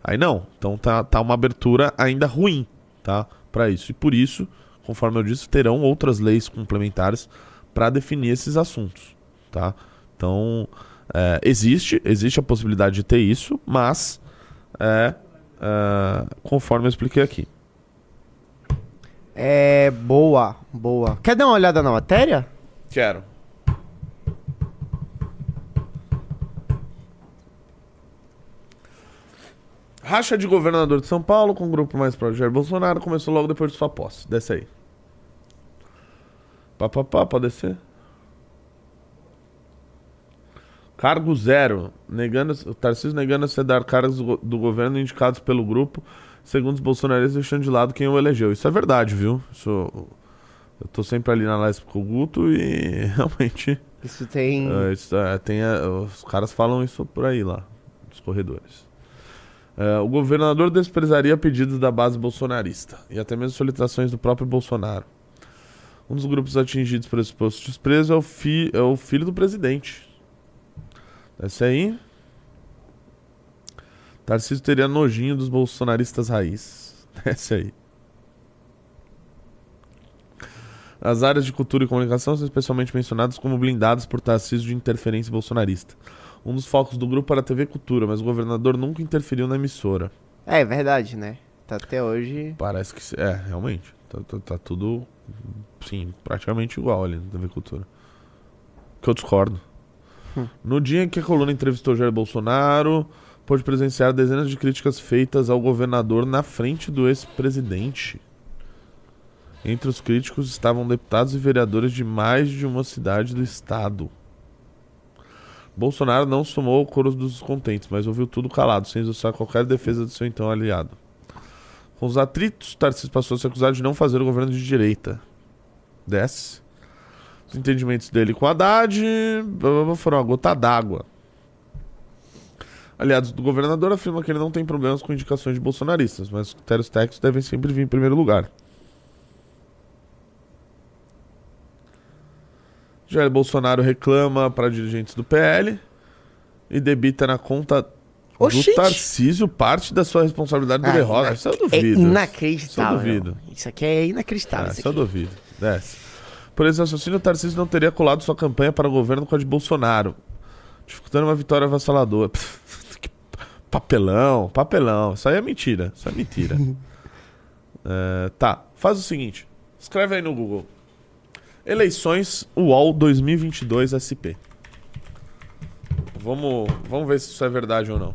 Aí não. Então tá, tá uma abertura ainda ruim, tá? Para isso. E por isso, conforme eu disse, terão outras leis complementares para definir esses assuntos, tá? Então, é, existe, existe a possibilidade de ter isso, mas é, é, conforme eu expliquei aqui. É boa, boa. Quer dar uma olhada na matéria? Quero. Racha de governador de São Paulo com o grupo mais próximo de Jair Bolsonaro começou logo depois de sua posse. Desce aí. Pá, pá, pá, pode descer. Cargo zero. Negando, Tarcísio negando a dar cargos do, do, governo indicados pelo grupo, segundo os bolsonaristas, deixando de lado quem o elegeu. Isso é verdade, viu? Isso, eu tô sempre ali na live com o Guto e realmente. Isso tem. Uh, isso, uh, tem uh, os caras falam isso por aí lá, nos corredores. É, o governador desprezaria pedidos da base bolsonarista e até mesmo solicitações do próprio Bolsonaro. Um dos grupos atingidos por esse posto de desprezo é o, fi, é o filho do presidente, Desce aí. Tarcísio teria nojinho dos bolsonaristas raiz. Desce aí. As áreas de cultura e comunicação são especialmente mencionadas como blindadas por Tarcísio de interferência bolsonarista. Um dos focos do grupo era a TV Cultura, mas o governador nunca interferiu na emissora. É, é verdade, né? Tá até hoje. Parece que. É, realmente. Tá, tá, tá tudo. Sim, praticamente igual ali na TV Cultura. Que eu discordo. No dia em que a coluna entrevistou Jair Bolsonaro, pôde presenciar dezenas de críticas feitas ao governador na frente do ex-presidente. Entre os críticos estavam deputados e vereadores de mais de uma cidade do estado. Bolsonaro não somou o coro dos descontentes, mas ouviu tudo calado, sem usar qualquer defesa do seu então aliado. Com os atritos, Tarcísio passou a se acusar de não fazer o governo de direita. Desce. Os entendimentos dele com Haddad foram uma gota d'água. Aliados do governador afirmam que ele não tem problemas com indicações de bolsonaristas, mas os critérios técnicos devem sempre vir em primeiro lugar. Jair Bolsonaro reclama para dirigentes do PL e debita na conta Oxente. do Tarcísio parte da sua responsabilidade do Ah, derrota. ina- Isso eu É duvido. inacreditável. Isso eu duvido. Isso aqui é inacreditável. Ah, isso isso eu aqui. duvido. Desce. Por esse raciocínio, o Tarcísio não teria colado sua campanha para o governo com a de Bolsonaro, dificultando uma vitória avassaladora. Que papelão, papelão. Isso aí é mentira. Isso é mentira. É, tá, faz o seguinte. Escreve aí no Google. Eleições UOL 2022 SP. Vamos, vamos ver se isso é verdade ou não.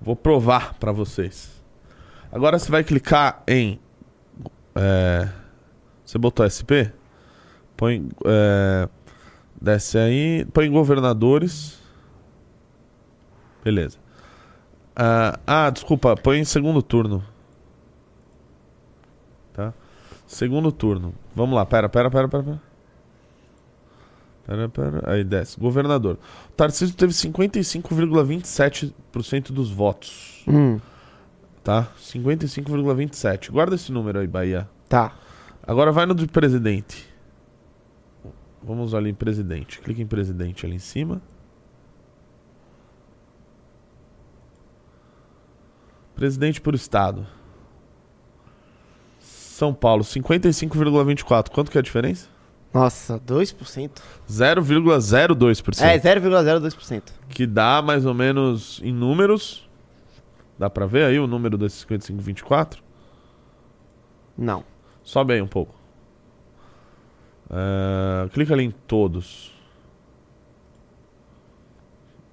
Vou provar pra vocês. Agora você vai clicar em. é, você botou SP? Põe. é, desce aí. Põe governadores. Beleza. Ah, ah, desculpa. Põe em segundo turno. Tá? Segundo turno. Vamos lá. Pera, pera, pera, pera. pera. Pera, pera. Aí desce. Governador. O Tarcísio teve 55,27% dos votos. Hum, Tá? 55,27. Guarda esse número aí, Bahia. tá. Agora vai no de presidente. Vamos ali em presidente. Clica em presidente ali em cima. Presidente por estado. São Paulo, 55,24. Quanto que é a diferença? Nossa, 2%? 0,02%. É, 0,02%. Que dá mais ou menos em números. Dá pra ver aí o número desses 55,24? Não. Sobe aí um pouco. É, clica ali em todos.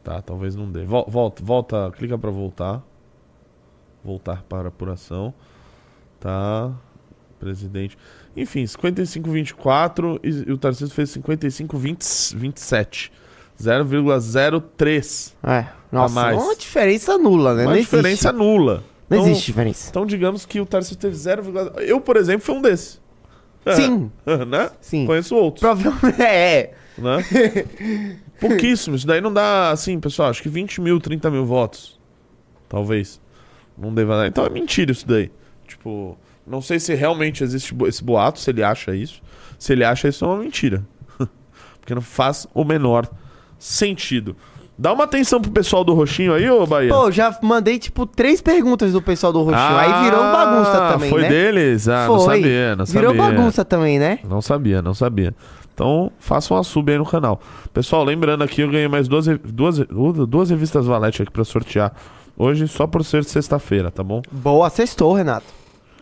Tá, talvez não dê. Vol- Volta, volta, clica pra voltar. Voltar para apuração. Tá. Presidente. Enfim, 55,24 e, e o Tarcísio fez 55,27. 0,03. É. Nossa, mais. uma diferença nula, né? Uma não diferença existe. nula. Não Então- existe diferença. Então, digamos que o Tarcísio teve 0, eu, por exemplo, fui um desses. Sim, né? sim. Conheço outros. Provavelmente é. Né? Pouquíssimo. Isso daí não dá, assim, pessoal, acho que 20 mil, 30 mil votos. Talvez. Não deva dar. Então é mentira isso daí. Tipo, não sei se realmente existe esse boato, se ele acha isso. Se ele acha isso, é uma mentira. Porque não faz o menor sentido. Dá uma atenção pro pessoal do Roxinho aí, ô Bahia. Pô, já mandei, tipo, três perguntas do pessoal do Roxinho. aí virou bagunça também, Ah, Foi né? deles? Ah, não Foi. sabia, não Virou sabia. bagunça também, né? Não sabia, não sabia. Então, façam uma sub aí no canal. Pessoal, lembrando aqui, eu ganhei mais duas, duas, uh, duas revistas Valete aqui pra sortear. Hoje, só por ser sexta-feira, tá bom? Boa, sextou, Renato.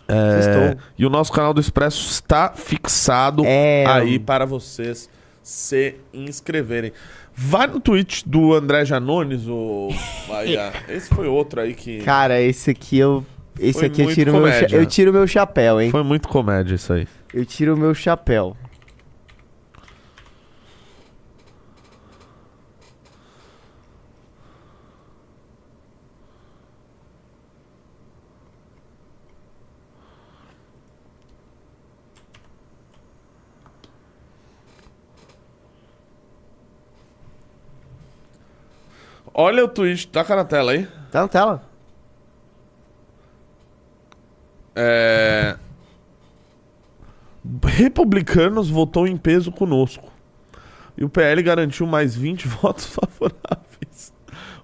É, e o nosso canal do Expresso está fixado É. aí para vocês se inscreverem. Vai no tweet do André Janones, o Bahia. Esse foi outro aí que. Cara, esse aqui eu. Esse Foi aqui eu tiro, meu cha- eu tiro meu chapéu, hein? Foi muito comédia isso aí. Eu tiro o meu chapéu. Olha o tweet, taca na tela aí. Tá na tela? É... Republicanos votou em peso conosco. E o PL garantiu mais 20 votos favoráveis.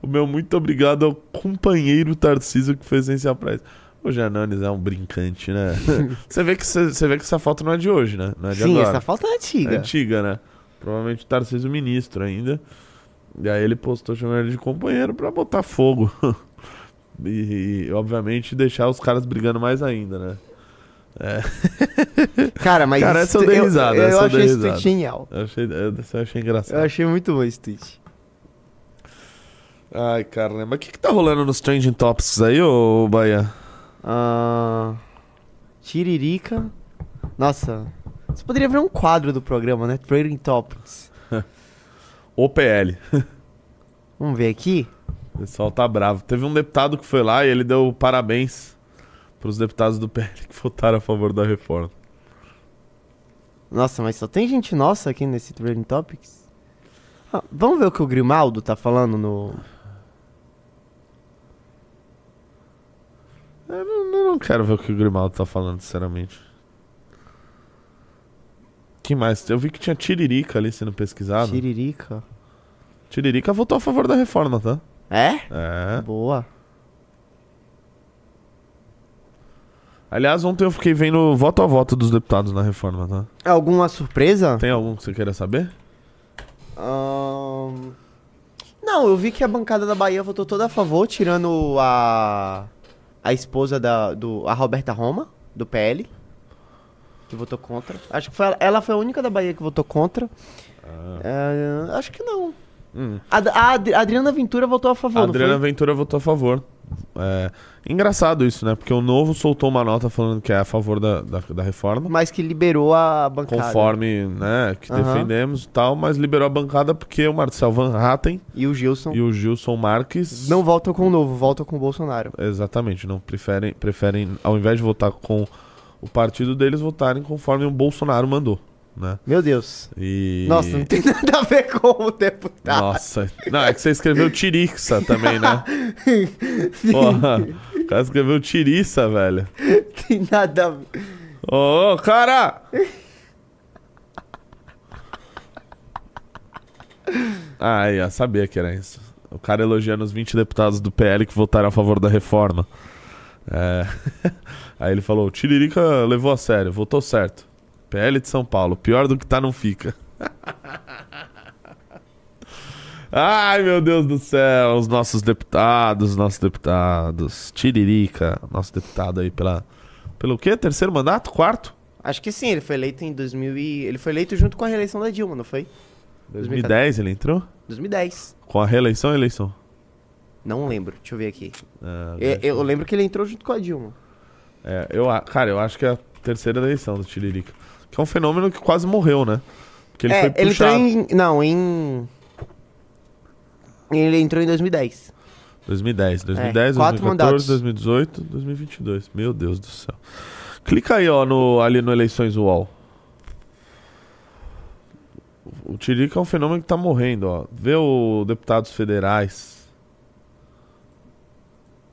O meu muito obrigado ao companheiro Tarcísio que fez esse apreço. O Janones é um brincante, né? Você vê, que cê- você vê que essa foto não é de hoje, né? Não é de Sim, agora. essa foto é É antiga. antiga, né? Provavelmente o Tarcísio ministro ainda. E aí ele postou chamando ele de companheiro pra botar fogo. e, e, obviamente, deixar os caras brigando mais ainda, né? Cara, mas. Cara, essa eu dei risada, Eu, essa eu achei esse tweet genial. Eu achei, eu, eu achei engraçado. Eu achei muito bom esse tweet. Ai, caramba. Mas o que, que tá rolando nos Trending Topics aí, ô Bahia? Ah, Tiririca. Nossa. Isso poderia virar um quadro do programa, né? Trading Topics. O PL. Vamos ver aqui. O pessoal tá bravo. Teve um deputado que foi lá e ele deu parabéns pros deputados do PL que votaram a favor da reforma. Nossa, mas só tem gente nossa aqui nesse Trending Topics? Ah, vamos ver o que o Grimaldo tá falando no. Eu não, eu não quero ver o que o Grimaldo tá falando, sinceramente. Que mais? Eu vi que tinha Tiririca ali sendo pesquisado. Tiririca. Tiririca votou a favor da reforma, tá? É? É. Boa. Aliás, ontem eu fiquei vendo voto a voto dos deputados na reforma, tá? Alguma surpresa? Tem algum que você queira saber? Ahn, Não, eu vi que a bancada da Bahia votou toda a favor, tirando a. a esposa da. Do, a Roberta Roma, do PL. Que votou contra. Acho que foi, ela- foi a única da Bahia que votou contra. É, acho que não. Hum. A, a Adri- a Adriana Ventura votou a favor, A Adriana? Ventura votou a favor. É, engraçado isso, né? Porque o Novo soltou uma nota falando que é a favor da, da, da reforma. Mas que liberou a bancada. Conforme, né, que Aham. defendemos e tal, mas liberou a bancada porque o Marcel Van Hatten E o Gilson e o Gilson Marques não votam com o novo, votam com o Bolsonaro. Exatamente, não preferem, preferem, ao invés de votar com o partido deles, votarem conforme o Bolsonaro mandou, né? Meu Deus. E... Nossa, não tem nada a ver com o deputado. Nossa, não, é que você escreveu Tirixa também, né? Porra, o cara escreveu Tiriça, velho. tem nada a ver. Ô, ô, cara! Ah, ia sabia que era isso. O cara elogiando os 20 deputados do PL que votaram a favor da reforma. É. Aí ele falou: Tiririca levou a sério, votou certo. PL de São Paulo, pior do que tá, não fica. Ai, meu Deus do céu, os nossos deputados, nossos deputados. Tiririca, nosso deputado aí pela. Pelo quê? Terceiro mandato? Quarto? Acho que sim, ele foi eleito em 2000 e... Ele foi eleito junto com a reeleição da Dilma, não foi? 2010 ele entrou? 2010. Com a reeleição ou eleição? Não lembro, deixa eu ver aqui. Ah, É, eu lembro que ele entrou junto com a Dilma. É, eu, cara, eu acho que é a terceira eleição do Tiririca. Que é um fenômeno que quase morreu, né? Porque ele é, foi ele puxado. entrou em... Não, em... Ele entrou em 2010. 2010, 2010, É, quatro 2014, mandatos. 2018, 2022. Meu Deus do céu. Clica aí, ó, no, ali no Eleições UOL. O Tiririca é um fenômeno que tá morrendo, ó. Vê o deputados federais.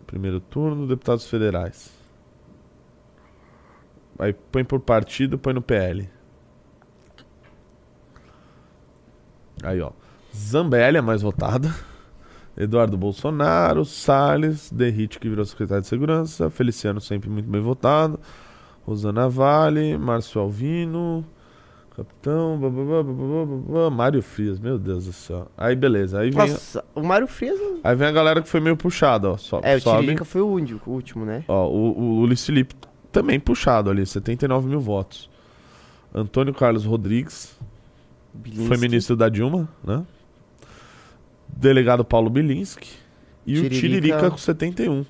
Primeiro turno, deputados federais. Aí põe por partido, põe no PL. Aí, ó. Zambelli é mais votada. Eduardo Bolsonaro, Salles, Derrite, que virou secretário de Segurança, Feliciano, sempre muito bem votado, Rosana Vale, Márcio Alvino, Capitão, bababá, bababá, bababá, Mário Frias, meu Deus do céu. Aí, beleza, aí vem, Nossa, o Mário Frias... aí vem a galera que foi meio puxada, ó. So, É, o sobe, Tiririca foi o único, o último, né? Ó, o, o Luiz Felipe também puxado ali, 79 mil votos. Antônio Carlos Rodrigues, foi Bilinski. ministro da Dilma, né? Delegado Paulo Bilinski. E o Tiririca. Com 71.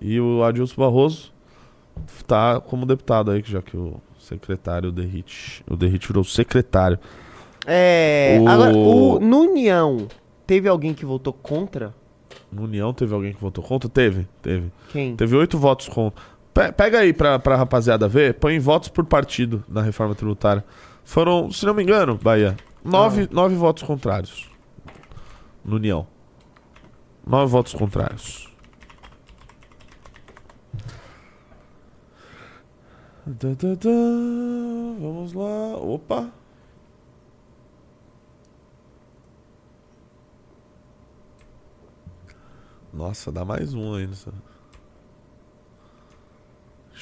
E o Adilson Barroso tá como deputado aí, já que o secretário, Derrite, o Derrite virou secretário. É... O- Agora, o, no União, teve alguém que votou contra? No União teve alguém que votou contra? Teve, teve. Quem? Teve oito votos contra. Pe- Pega aí pra, pra rapaziada ver, põe votos por partido na reforma tributária. Foram, se não me engano, Bahia, nove, nove votos contrários. No União. Nove votos contrários. Vamos lá. Opa. Nossa, dá mais um ainda.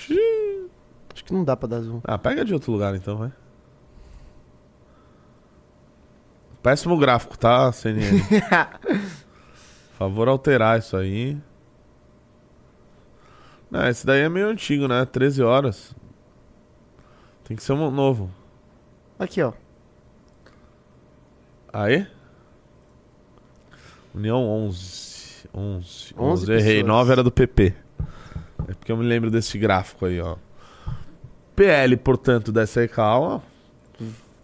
Xiii. Acho que não dá pra dar zoom. Ah, pega de outro lugar então, vai. Péssimo gráfico, tá, CNN? Favor alterar isso aí. Não, esse daí é meio antigo, né? 13 horas. Tem que ser um novo. Aqui, ó. Aí? União 11. 11. 11 11. Errei. pessoas. 9 era do PP. É porque eu me lembro desse gráfico aí, ó. PL, portanto, dessa ó.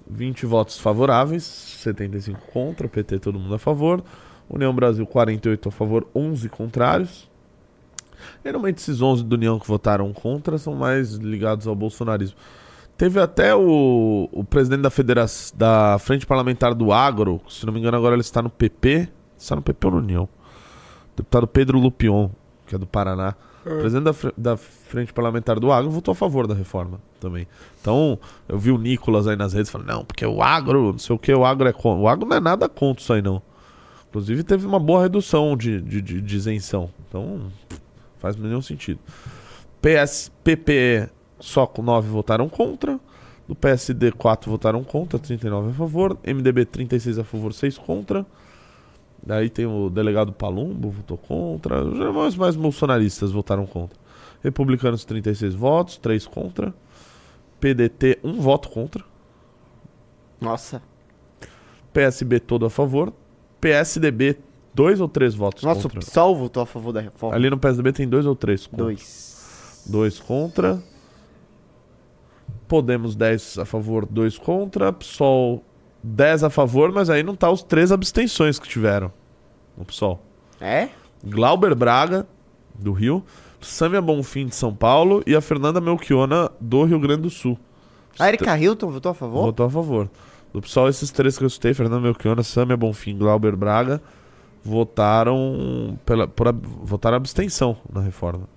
20 votos favoráveis, 75 contra, PT todo mundo a favor. União Brasil 48 a favor, 11 contrários. Geralmente esses 11 do União que votaram contra são mais ligados ao bolsonarismo. Teve até o, o presidente da federação da Frente Parlamentar do Agro, se não me engano, agora ele está no PP. Está no PP ou no União? Deputado Pedro Lupion, que é do Paraná. O presidente da, da Frente Parlamentar do Agro votou a favor da reforma também. Então, eu vi o Nicolas aí nas redes falando, não, porque o agro, não sei o que, o agro é contra. O agro não é nada contra isso aí, não. Inclusive, teve uma boa redução de, de, de- de isenção. Então, faz nenhum sentido. PS, PPE só com 9 votaram contra. Do PSD, 4 votaram contra, 39 a favor. MDB, 36 a favor, 6 contra. Daí tem o delegado Palumbo, votou contra. Os mais bolsonaristas votaram contra. Republicanos, 36 votos, 3 contra. PDT, 1 voto contra. Nossa. PSB, todo a favor. PSDB, 2 ou 3 votos Nossa, contra. o PSOL votou a favor da reforma. Ali no PSDB tem 2 ou 3 contra. Dois. 2 contra. Podemos 10 a favor, 2 contra. PSOL 10 a favor, mas aí não tá os três abstenções que tiveram no PSOL. É? Glauber Braga, do Rio. Sâmia Bonfim, de São Paulo. E a Fernanda Melchiona, do Rio Grande do Sul. A Erika Hilton votou a favor? Votou a favor. Do PSOL, esses três que eu citei, Fernanda Melchiona, Sâmia Bonfim, Glauber Braga, votaram pela por, votaram abstenção na reforma.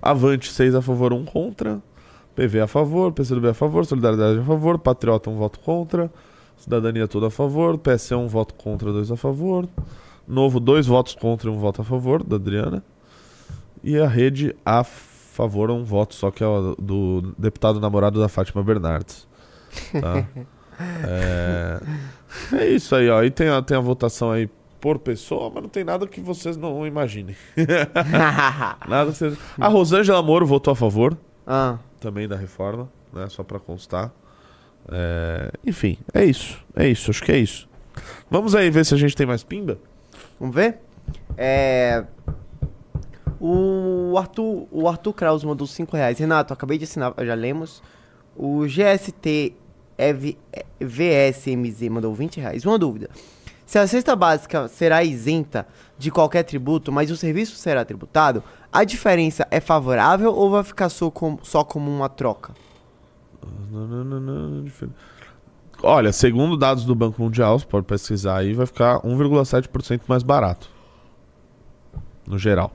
Avante, 6 a favor, 1 contra. PV a favor, PCdoB a favor, Solidariedade a favor, Patriota, um voto contra. Cidadania toda a favor, PSE um voto contra, dois a favor. Novo, dois votos contra e um voto a favor, da Adriana. E a rede a favor, um voto só, que é do deputado namorado da Fátima Bernardes. Tá? é... é isso aí, ó. Aí tem a, tem a votação aí por pessoa, mas não tem nada que vocês não imaginem. Nada vocês... A Rosângela Moro votou a favor ah, também da reforma, né? Só pra constar. É, Enfim, é isso. É isso, acho que é isso. Vamos aí ver se a gente tem mais pimba? vamos ver? É. O Arthur, o Arthur Kraus mandou 5 reais. Renato, acabei de assinar, já lemos. O GST VSMZ mandou 20 reais. Uma dúvida. Se a cesta básica será isenta de qualquer tributo, mas o serviço será tributado, a diferença é favorável ou vai ficar só como, só como uma troca? Olha, segundo dados do Banco Mundial, você pode pesquisar aí, vai ficar 1,7% mais barato. No geral.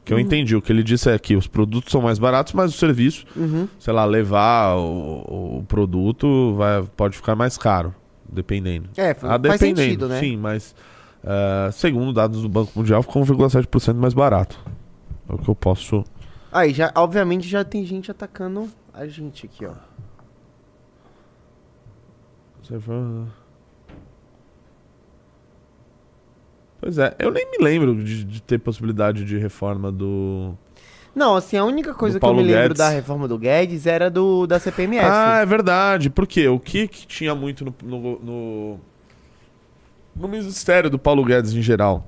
O que eu entendi, o que ele disse é que os produtos são mais baratos, mas o serviço, Uhum. sei lá, levar o, o produto vai, pode ficar mais caro, dependendo. É, Ah, faz dependendo, sentido, né? sim, mas ah, segundo dados do Banco Mundial, ficou 1,7% mais barato. É o que eu posso. Aí, já, obviamente, já tem gente atacando a gente aqui, ó. Pois é, eu nem me lembro de, de ter possibilidade de reforma do. Não, assim, a única coisa que eu me lembro Guedes. da reforma do Guedes era do da CPMF. Ah, é verdade. Por quê? O que, que tinha muito no, no, no, no ministério do Paulo Guedes em geral?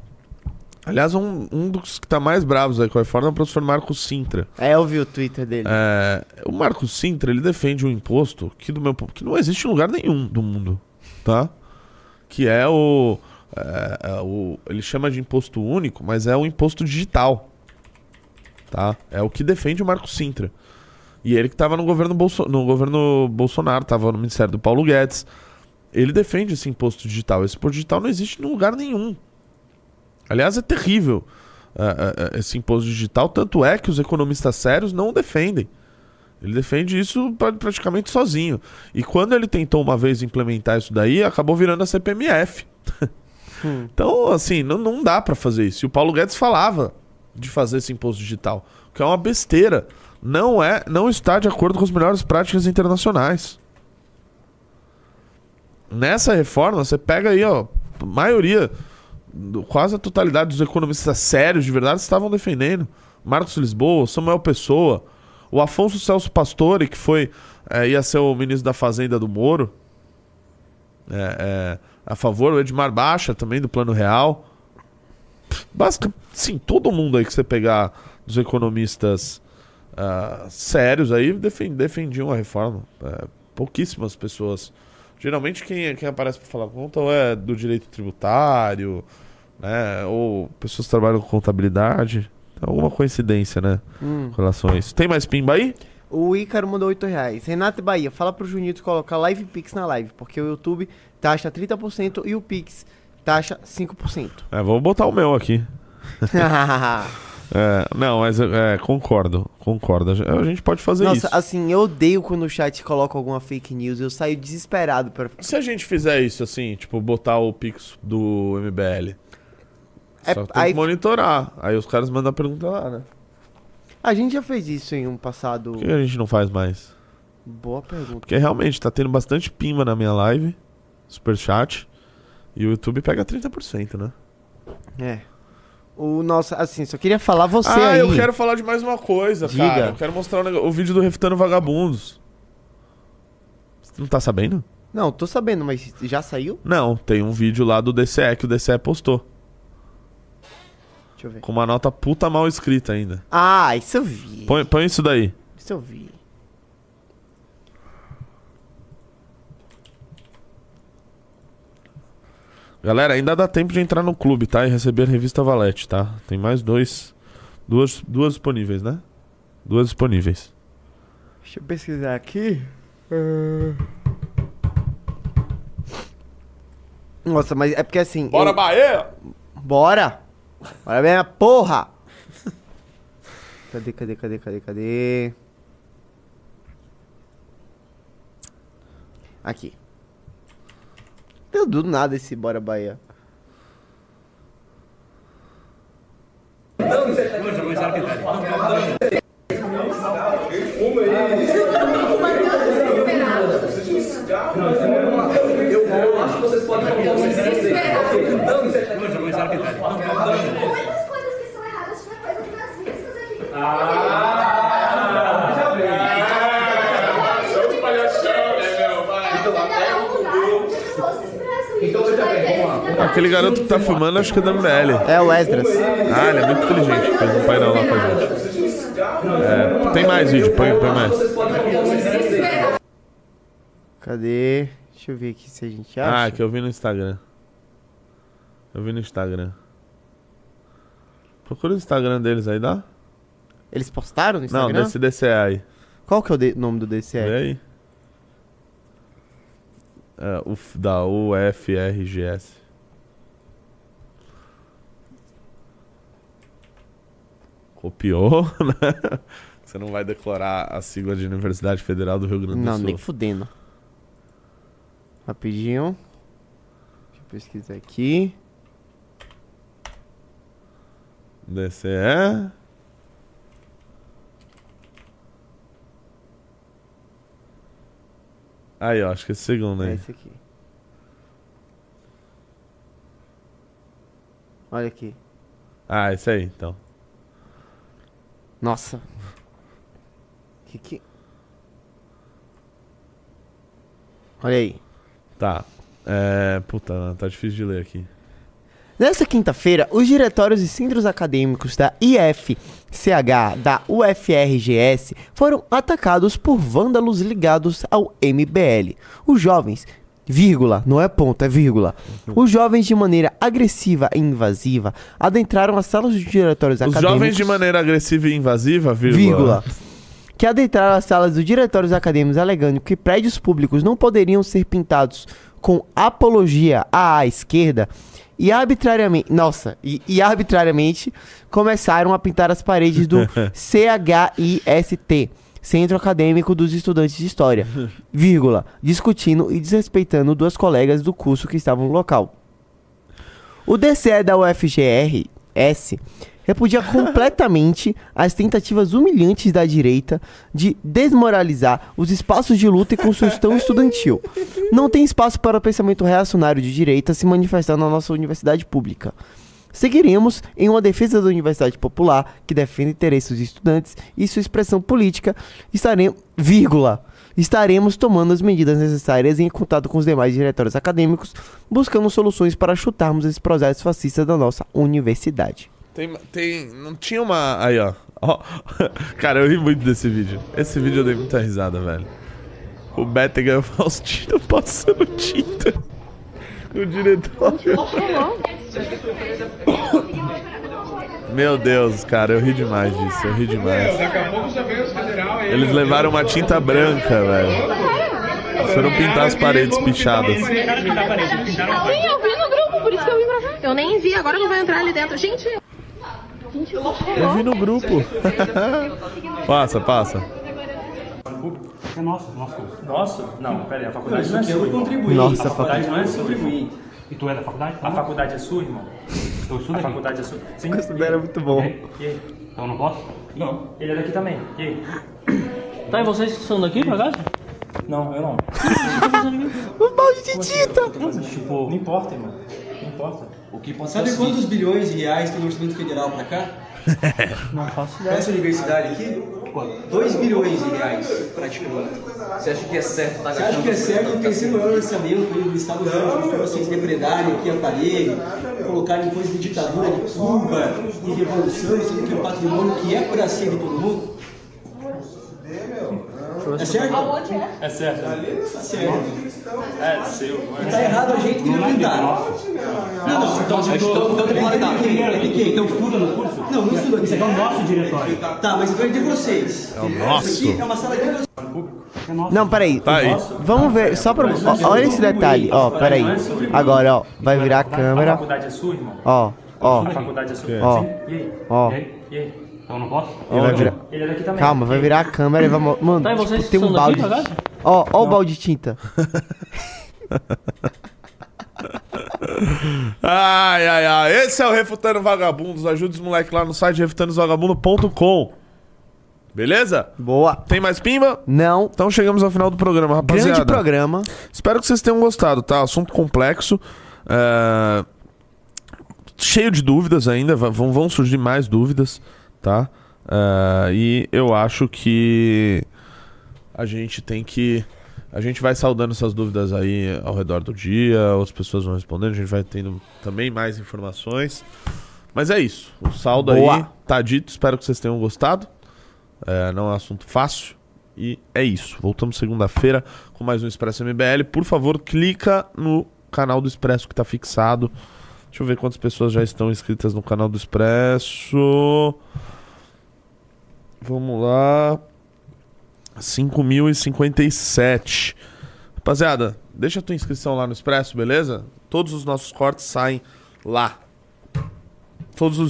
Aliás, um, um dos que tá mais bravos aí com a reforma é o professor Marcos Sintra. É, eu vi o Twitter dele. É, o Marcos Sintra, ele defende um imposto que, do meu, que não existe em lugar nenhum do mundo, tá? Que é o, é, é o... Ele chama de imposto único, mas é o imposto digital, tá? É o que defende o Marcos Sintra. E ele que estava no governo, Bolso, no governo Bolsonaro, estava no ministério do Paulo Guedes. Ele defende esse imposto digital. Esse imposto digital não existe em lugar nenhum. Aliás, é terrível é, é, esse imposto digital, tanto é que os economistas sérios não o defendem. Ele defende isso pra- praticamente sozinho. E quando ele tentou uma vez implementar isso daí, acabou virando a CPMF. então, assim, não, não dá pra fazer isso. E o Paulo Guedes falava de fazer esse imposto digital, que é uma besteira. Não é, não está de acordo com as melhores práticas internacionais. Nessa reforma, você pega aí, ó, maioria, quase a totalidade dos economistas sérios de verdade estavam defendendo. Marcos Lisboa, Samuel Pessoa, o Afonso Celso Pastore, que foi é, ia ser o ministro da Fazenda do Moro, é, é, a favor, o Edmar Baixa também do Plano Real. Basicamente, sim, todo mundo aí que você pegar dos economistas ah, sérios aí defen- defendiam a reforma. É, pouquíssimas pessoas. Geralmente quem, quem aparece para falar conta ou é do direito tributário, né? Ou pessoas que trabalham com contabilidade. Alguma coincidência, né? Hum. Com relação a isso. Tem mais pimba aí? O Ícaro mandou 8 reais. Renato Bahia, fala pro Junito colocar Live Pix na live, porque o YouTube taxa 30% e o Pix taxa 5%. É, vou botar o meu aqui. É, não, mas é, concordo, concordo. A gente pode fazer Nossa, isso. assim, eu odeio quando o chat coloca alguma fake news. Eu saio desesperado pra. Se a gente fizer isso assim, tipo, botar o Pix do MBL. É, só tem aí- que monitorar. Aí os caras mandam a pergunta lá, né? A gente já fez isso em um passado. Por que a gente não faz mais? Boa pergunta. Porque realmente tá tendo bastante pimba na minha live, superchat, e o YouTube pega 30%, né? É. O nosso, assim, só queria falar você ah, aí. eu quero falar de mais uma coisa, Diga. cara. Eu quero mostrar o, o vídeo do Refutando Vagabundos. Você não tá sabendo? Não, tô sabendo, mas já saiu? Não, tem um vídeo lá do DCE que o DCE postou. Deixa eu ver. Com uma nota puta mal escrita ainda. Ah, isso eu vi. Põe, põe isso daí. Isso eu vi. Galera, ainda dá tempo de entrar no clube, tá? E receber a revista Valete, tá? Tem mais dois. Duas, duas disponíveis, né? Duas disponíveis. Deixa eu pesquisar aqui. Ah. Nossa, mas é porque assim. eu- Bahia! Bora! Bora minha porra! Cadê, cadê, cadê, cadê, cadê? Aqui. Deu do nada esse Bora Bahia. Muitas coisas que são erradas tinha coisa que nas riscas aqui. Aquele garoto que tá filmando, acho que é da MBL. É o Esdras. Ah, ele é muito inteligente. Fez um painel lá com a gente. É, tem mais vídeo, põe, põe mais. Cadê? Deixa eu ver aqui se a gente Ah, acha. que eu vi no Instagram. Eu vi no Instagram. Procura o Instagram deles aí, dá? Eles postaram no Não, Instagram? desse DCE aí. Qual que é o de- nome do Vê DCE? aí. É, o f- da UFRGS. Copiou, né? Você não vai declarar a sigla de Universidade Federal do Rio Grande do Não, Sul. nem fudendo. Rapidinho. Deixa eu pesquisar aqui. DCE. Aí, ó, acho que esse segundo É aí. esse aqui. Olha aqui. Ah, esse aí, então. Nossa. Que que... Olha aí. Tá. É. Puta, tá difícil de ler aqui. Nesta quinta-feira, os diretórios e centros acadêmicos da IFCH da UFRGS foram atacados por vândalos ligados ao MBL. Os jovens, vírgula, não é ponto, é vírgula. Os jovens de maneira agressiva e invasiva adentraram as salas dos diretórios Os acadêmicos. jovens de maneira agressiva e invasiva, vírgula. vírgula, que adentraram as salas dos diretórios acadêmicos alegando que prédios públicos não poderiam ser pintados com apologia à esquerda e arbitrariamente, nossa, e, e arbitrariamente começaram a pintar as paredes do CHIST, Centro Acadêmico dos Estudantes de História, vírgula, discutindo e desrespeitando duas colegas do curso que estavam no local. O DCE da UFGR-S repudia completamente as tentativas humilhantes da direita de desmoralizar os espaços de luta e construção estudantil. Não tem espaço para o pensamento reacionário de direita se manifestar na nossa universidade pública. Seguiremos em uma defesa da universidade popular que defende interesses dos estudantes e sua expressão política. Estaremos, vírgula, estaremos tomando as medidas necessárias em contato com os demais diretórios acadêmicos, buscando soluções para chutarmos esses projetos fascistas da nossa universidade. Tem, tem. Não tinha uma. Aí, ó. Cara, eu ri muito desse vídeo. Esse vídeo eu dei muita risada, velho. O Bettinger Faustino passando tinta no diretório. Meu Deus, cara, eu ri demais disso, eu ri demais. Daqui a pouco já vem os federal aí. Eles levaram uma tinta branca, velho. Foram pintar as paredes pichadas. Sim, eu vi no grupo, por isso que eu vim pra cá. Eu nem vi, agora não vai entrar ali dentro. Gente, gente, eu Eu vi no grupo. passa, passa. É nosso, nosso. Nosso? Não, peraí, a faculdade não é Eu sua, irmão. contribuí. Nossa, a faculdade não é sua, irmão. E tu é da faculdade? A faculdade é sua, irmão. Eu estudo A aqui. faculdade é sua. Sim. Era muito bom. E aí? Então eu não posso? Não. Ele é daqui também. E aí? Tá, e vocês que são daqui, por acaso? Não, eu não. O balde de tinta! Tipo, não importa, irmão. Não importa. O que importa Sabe quantos bilhões de reais tem o orçamento federal pra cá? Não faço ideia. Essa universidade aqui? 2 bilhões de reais, praticamente. Você acha que é certo tá Você acha que é certo o terceiro maior orçamento do Estado do Rio Grande do Sul, vocês depredarem aqui aparelho, colocarem coisa de ditadura, de Cuba, de revolução, sendo que é um patrimônio que é para ser de todo mundo? É certo? É certo. Tá certo. É seu. E tá errado a gente que não tentar. Não, não, então, então, então, então, é de quem? É de quem? Então estuda no curso? Não, não estudo Esse aqui é o nosso diretório. Tá, mas então é de vocês. É o nosso. Isso aqui é uma sala de vocês. Não, peraí. Tá aí. Vamos ver, só pra. ó, olha esse detalhe, ó, peraí. Agora, ó, vai virar a A câmera. faculdade é sua, irmão. Ó, ó, A faculdade é sua. Ó. E ó. E aí? E aí? Então eu não posso? ó, vai virar. Ele é daqui também. Calma, vai virar a câmera e vai. Mano, Tá, vocês tipo, tem um daqui, balde. por acaso? Ó, ó o balde de tinta. Ai, ai, ai. Esse é o Refutando Vagabundos. Ajuda os moleques lá no site refutandosvagabundo.com. Beleza? Boa. Tem mais pimba? Não. Então chegamos ao final do programa, rapaziada. Grande programa. Espero que vocês tenham gostado, tá? Assunto complexo. é, Cheio de dúvidas ainda. vão surgir mais dúvidas, tá? É, E eu acho que a gente tem que. A gente vai saudando essas dúvidas aí ao redor do dia, outras pessoas vão respondendo, a gente vai tendo também mais informações. Mas é isso. O saldo aí Boa. tá dito. Espero que vocês tenham gostado. É, não é um assunto fácil. E é isso. Voltamos segunda-feira com mais um Expresso MBL. Por favor, clica no canal do Expresso que tá fixado. Deixa eu ver quantas pessoas já estão inscritas no canal do Expresso. Vamos lá. 5.057. Rapaziada, deixa a tua inscrição lá no Expresso, beleza? Todos os nossos cortes saem lá. Todos os